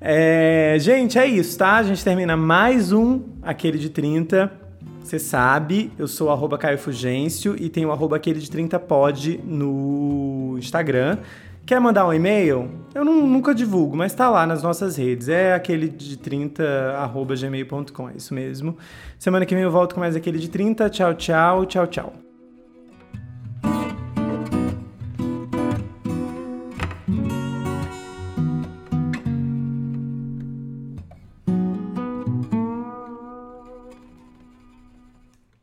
É, gente, é isso, tá? A gente termina mais um, aquele de 30. Você sabe, eu sou arroba Caio Fugêncio e tenho arroba aquele de 30 pod no Instagram. Quer mandar um e-mail? Eu não, nunca divulgo, mas tá lá nas nossas redes. É aquele de 30 arroba gmail.com, é isso mesmo. Semana que vem eu volto com mais aquele de 30. Tchau, tchau, tchau, tchau.